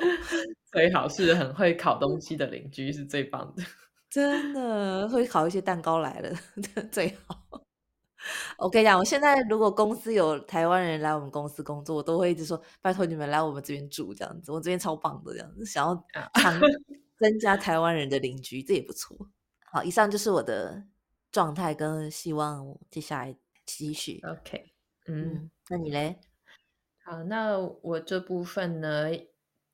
最好是很会烤东西的邻居是最棒的，真的会烤一些蛋糕来了，最好。我跟你讲，我现在如果公司有台湾人来我们公司工作，我都会一直说拜托你们来我们这边住，这样子，我这边超棒的，这样子，想要常 <laughs> 增加台湾人的邻居，这也不错。好，以上就是我的状态跟希望，接下来继续。OK，嗯，那你嘞？好，那我这部分呢，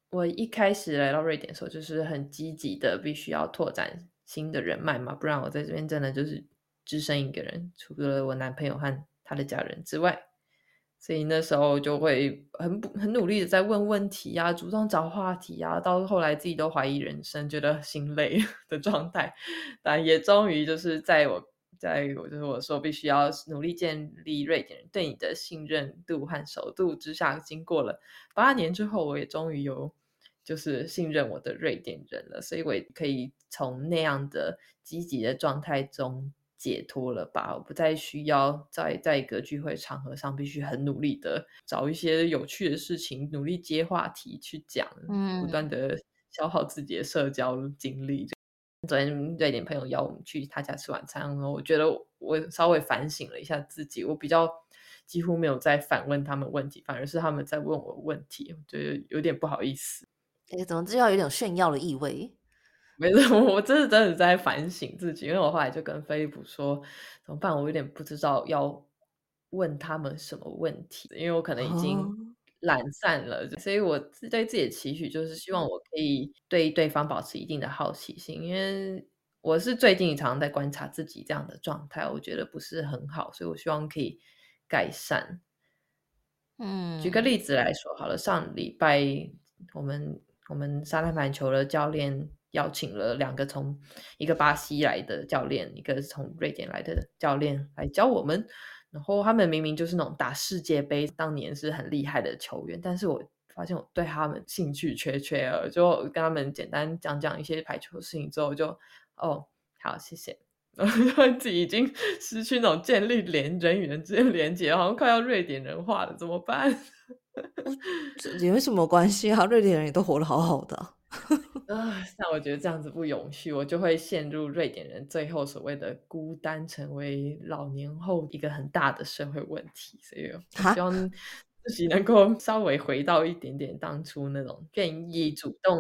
我一开始来到瑞典的时候，就是很积极的，必须要拓展新的人脉嘛，不然我在这边真的就是。只剩一个人，除了我男朋友和他的家人之外，所以那时候就会很很努力的在问问题啊，主动找话题啊，到后来自己都怀疑人生，觉得心累的状态，但也终于就是在我在我就是我说必须要努力建立瑞典人对你的信任度和熟度之下，经过了八年之后，我也终于有就是信任我的瑞典人了，所以我也可以从那样的积极的状态中。解脱了吧，我不再需要在在一个聚会场合上必须很努力的找一些有趣的事情，努力接话题去讲，嗯不断嗯的消耗自己的社交精力。昨天瑞典朋友邀我们去他家吃晚餐，然后我觉得我稍微反省了一下自己，我比较几乎没有在反问他们问题，反而是他们在问我问题，我觉得有点不好意思。哎，怎么就要有点炫耀的意味？没事，我真的真的在反省自己，因为我后来就跟菲利普说怎么办，我有点不知道要问他们什么问题，因为我可能已经哦，懒散了，所以我自对自己的期许就是希望我可以对对方保持一定的好奇心，因为我是最近常常在观察自己这样的状态，我觉得不是很好，所以我希望可以改善。嗯举个嗯例子来说好了，上礼拜我们我们沙滩排球的教练邀请了两个从一个巴西来的教练，一个是从瑞典来的教练来教我们。然后他们明明就是那种打世界杯当年是很厉害的球员，但是我发现我对他们兴趣缺缺了，就跟他们简单讲讲一些排球的事情之后就，哦，好，谢谢。然 <laughs> 后自己已经失去那种建立连人与人之间连接，好像快要瑞典人化了，怎么办？这也没什么关系啊，瑞典人也都活得好好的。<laughs> 啊，那我觉得这样子不永续，我就会陷入瑞典人最后所谓的孤单，成为老年后一个很大的社会问题。所以我希望自己能够稍微回到一点点当初那种愿意主动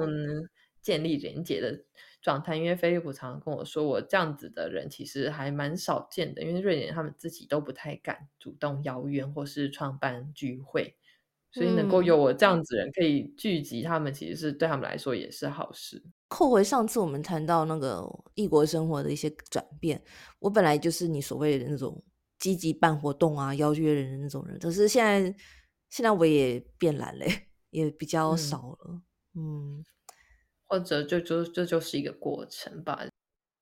建立连结的状态。因为菲利普常常跟我说，我这样子的人其实还蛮少见的，因为瑞典人他们自己都不太敢主动邀约或是创办聚会。所以能够嗯，有我这样子的人可以聚集他们，其实是对他们来说也是好事。扣回上次我们谈到那个异国生活的一些转变，我本来就是你所谓的那种积极办活动啊、邀约人的那种人，可是现在现在我也变懒嘞，<laughs> 也比较嗯，少了。嗯或者就就这就是一个过程吧。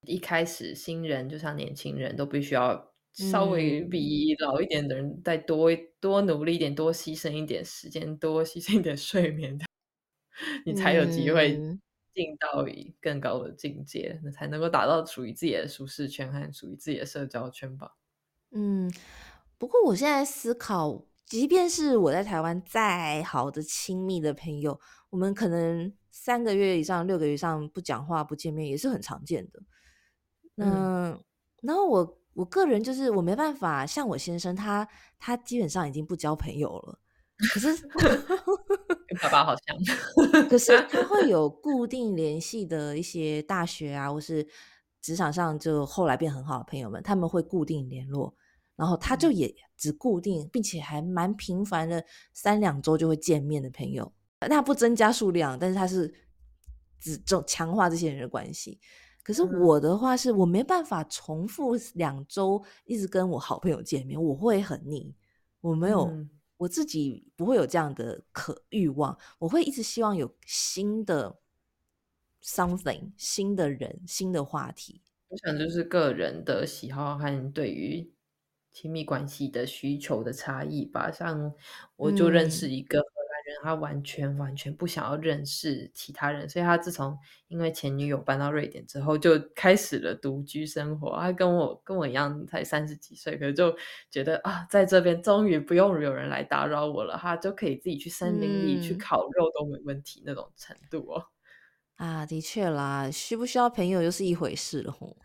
一开始新人就像年轻人都必须要稍微嗯比老一点的人再多多努力一点，多牺牲一点时间，多牺牲一点睡眠，你才有机会嗯。进到一更高的境界，那才能够达到属于自己的舒适圈和属于自己的社交圈吧。嗯，不过我现在思考，即便是我在台湾再好的亲密的朋友，我们可能三个月以上、六个月以上不讲话、不见面，也是很常见的。嗯，那然后我我个人就是我没办法，像我先生他他基本上已经不交朋友了，可是 <laughs> 跟爸爸好像。可是他会有 <laughs> 固定联系的一些大学啊，或是职场上就后来变很好的朋友们，他们会固定联络，然后他就嗯也只固定，并且还蛮频繁的，三两周就会见面的朋友。那不增加数量，但是他是只重强化这些人的关系。可是嗯我的话是我没办法重复两周一直跟我好朋友见面，我会很腻。我没有，嗯我自己不会有这样的可欲望，我会一直希望有新的 something、新的人、新的话题。我想就是个人的喜好和对于亲密关系的需求的差异吧。像我就认识嗯一个人，他完全完全不想要认识其他人，所以他自从因为前女友搬到瑞典之后，就开始了独居生活。他跟我跟我一样才三十几岁，可是就觉得啊，在这边终于不用有人来打扰我了，他就可以自己去森林里去嗯烤肉都没问题那种程度哦。啊，的确啦，需不需要朋友又是一回事了吼。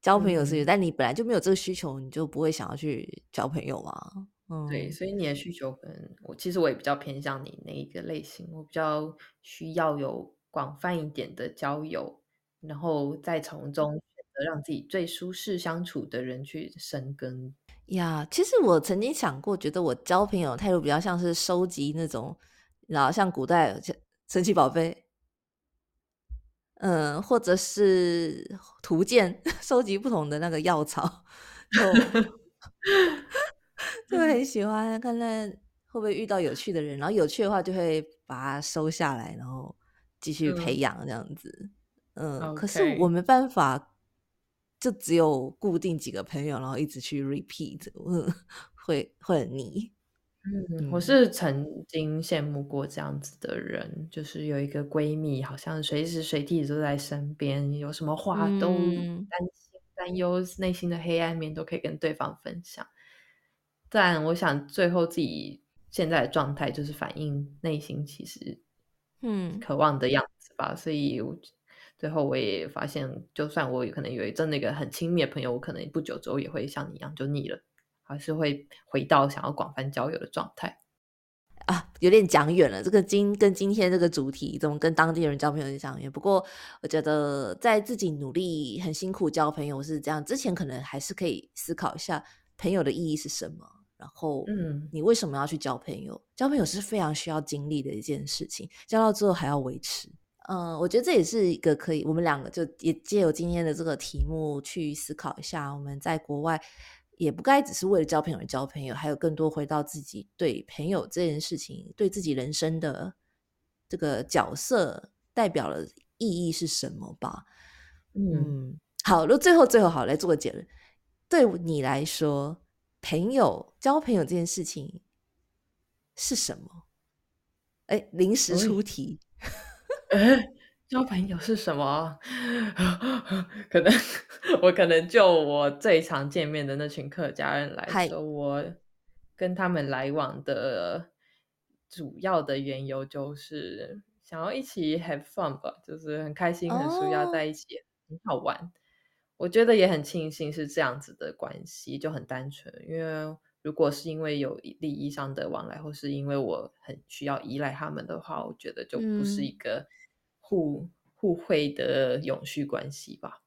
交朋友是，嗯。但你本来就没有这个需求，你就不会想要去交朋友啊。对，嗯。所以你的需求可能我其实我也比较偏向你那一个类型，我比较需要有广泛一点的交友，然后再从中选择让自己最舒适相处的人去深耕。呀，其实我曾经想过，觉得我交朋友态度比较像是收集那种，然后像古代神奇宝贝，嗯，或者是图鉴，<laughs> 收集不同的那个药草，<laughs> 就就很喜欢看看会不会遇到有趣的人，然后有趣的话就会把它收下来，然后继续培嗯养这样子。嗯，可是我没办法，就只有固定几个朋友，然后一直去 repeat，嗯，<laughs> 会会很腻。嗯，我嗯是曾经羡慕过这样子的人，就是有一个闺蜜，好像随时随地都在身边，有什么话都嗯担心担忧、内心的黑暗面都可以跟对方分享。但我想，最后自己现在的状态就是反映内心其实嗯渴望的样子吧。所以我最后我也发现，就算我可能有一阵那个很亲密的朋友，我可能不久之后也会像你一样就腻了，还是会回到想要广泛交友的状态。啊，有点讲远了。这个今跟今天这个主题，怎么跟当地人交朋友讲远？不过我觉得，在自己努力、很辛苦交朋友是这样之前，可能还是可以思考一下朋友的意义是什么。然后，嗯，你为什么要去交朋友？交朋友是非常需要精力的一件事情，交到最后还要维持。嗯，我觉得这也是一个可以，我们两个就也借由今天的这个题目去思考一下，我们在国外。也不该只是为了交朋友而交朋友，还有更多回到自己对朋友这件事情，对自己人生的这个角色代表了意义是什么吧。嗯，好，那最后最后好来做个结论，对你来说，朋友交朋友这件事情是什么？哎，临时出题。交朋友是什么？<laughs> 可能我可能就我最常见面的那群客家人来说，我跟他们来往的主要的缘由就是想要一起 have fun 吧，就是很开心、很舒压在一起，很好玩。我觉得也很庆幸是这样子的关系，就很单纯。因为如果是因为有利益上的往来，或是因为我很需要依赖他们的话，我觉得就不是一个。互互惠的永续关系吧，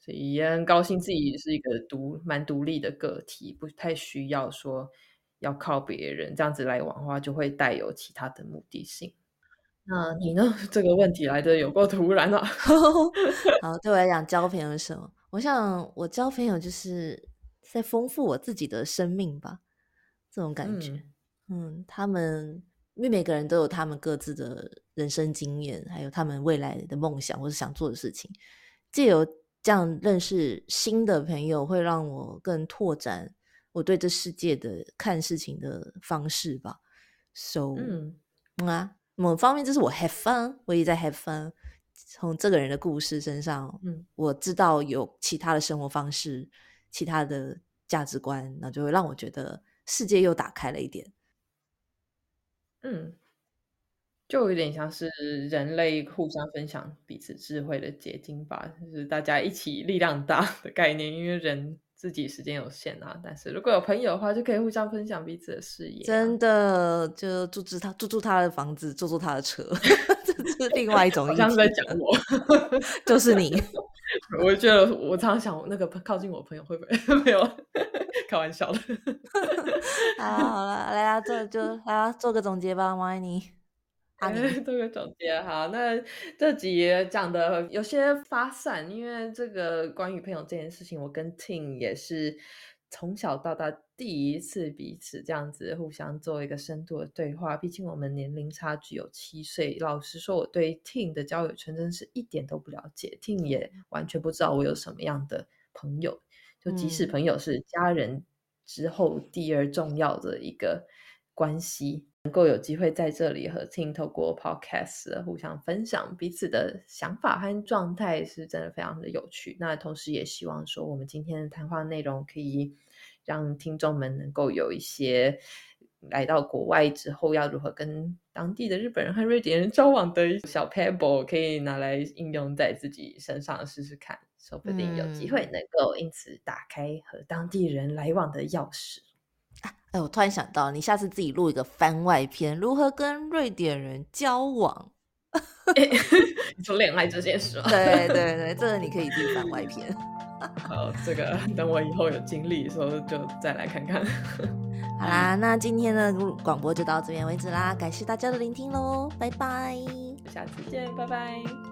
所以也很高兴自己是一个独蛮独立的个体，不太需要说要靠别人这样子来往的话，就会带有其他的目的性。那你呢？<laughs> 这个问题来的有够突然啊！<laughs> 好，对我来讲，交朋友是什么？我想，我交朋友就是在丰富我自己的生命吧，这种感觉。嗯，他们。因为每个人都有他们各自的人生经验，还有他们未来的梦想或者想做的事情。借由这样认识新的朋友，会让我更拓展我对这世界的看事情的方式吧。So，嗯啊，某方面就是我 have fun，我也在 have fun。从这个人的故事身上，嗯，我知道有其他的生活方式，其他的价值观，那就会让我觉得世界又打开了一点。嗯，就有点像是人类互相分享彼此智慧的结晶吧，就是大家一起力量大的概念。因为人自己时间有限啊，但是如果有朋友的话，就可以互相分享彼此的视野。真的，就住住他住住他的房子，坐坐他的车，这 <laughs> 是另外一种。像是在讲我，就是你。我觉得我常常想，那个靠近我朋友会不会 <laughs> 没有？开玩笑的。<laughs> 好好了，来啊，做就来啊，做个总结吧，王爱妮。啊，<laughs> 做个总结。好，那这集讲的有些发散，因为这个关于朋友这件事情，我跟 Ting 也是从小到大第一次彼此这样子互相做一个深度的对话。毕竟我们年龄差距有七岁，老实说，我对 Ting 的交友圈真是一点都不了解，Ting 也完全不知道我有什么样的朋友。就即使朋友是家人之后第二重要的一个关系，能够有机会在这里和 Tin 透过 podcast 互相分享彼此的想法和状态，是真的非常的有趣。那同时也希望说，我们今天的谈话内容可以让听众们能够有一些来到国外之后要如何跟当地的日本人和瑞典人交往的小 pebble，可以拿来应用在自己身上试试看。说不定有机会能够因此打开和当地人来往的钥匙。哎，我突然想到，你下次自己录一个番外篇，如何跟瑞典人交往？<laughs> 你说恋爱这件事吗？对对对，这个你可以自己番外篇。<laughs> 好，这个 <laughs> 等我以后有精力的时候就再来看看。<laughs> 好啦，那今天的广播就到这边为止啦，感谢大家的聆听喽，拜拜，下次见，拜拜。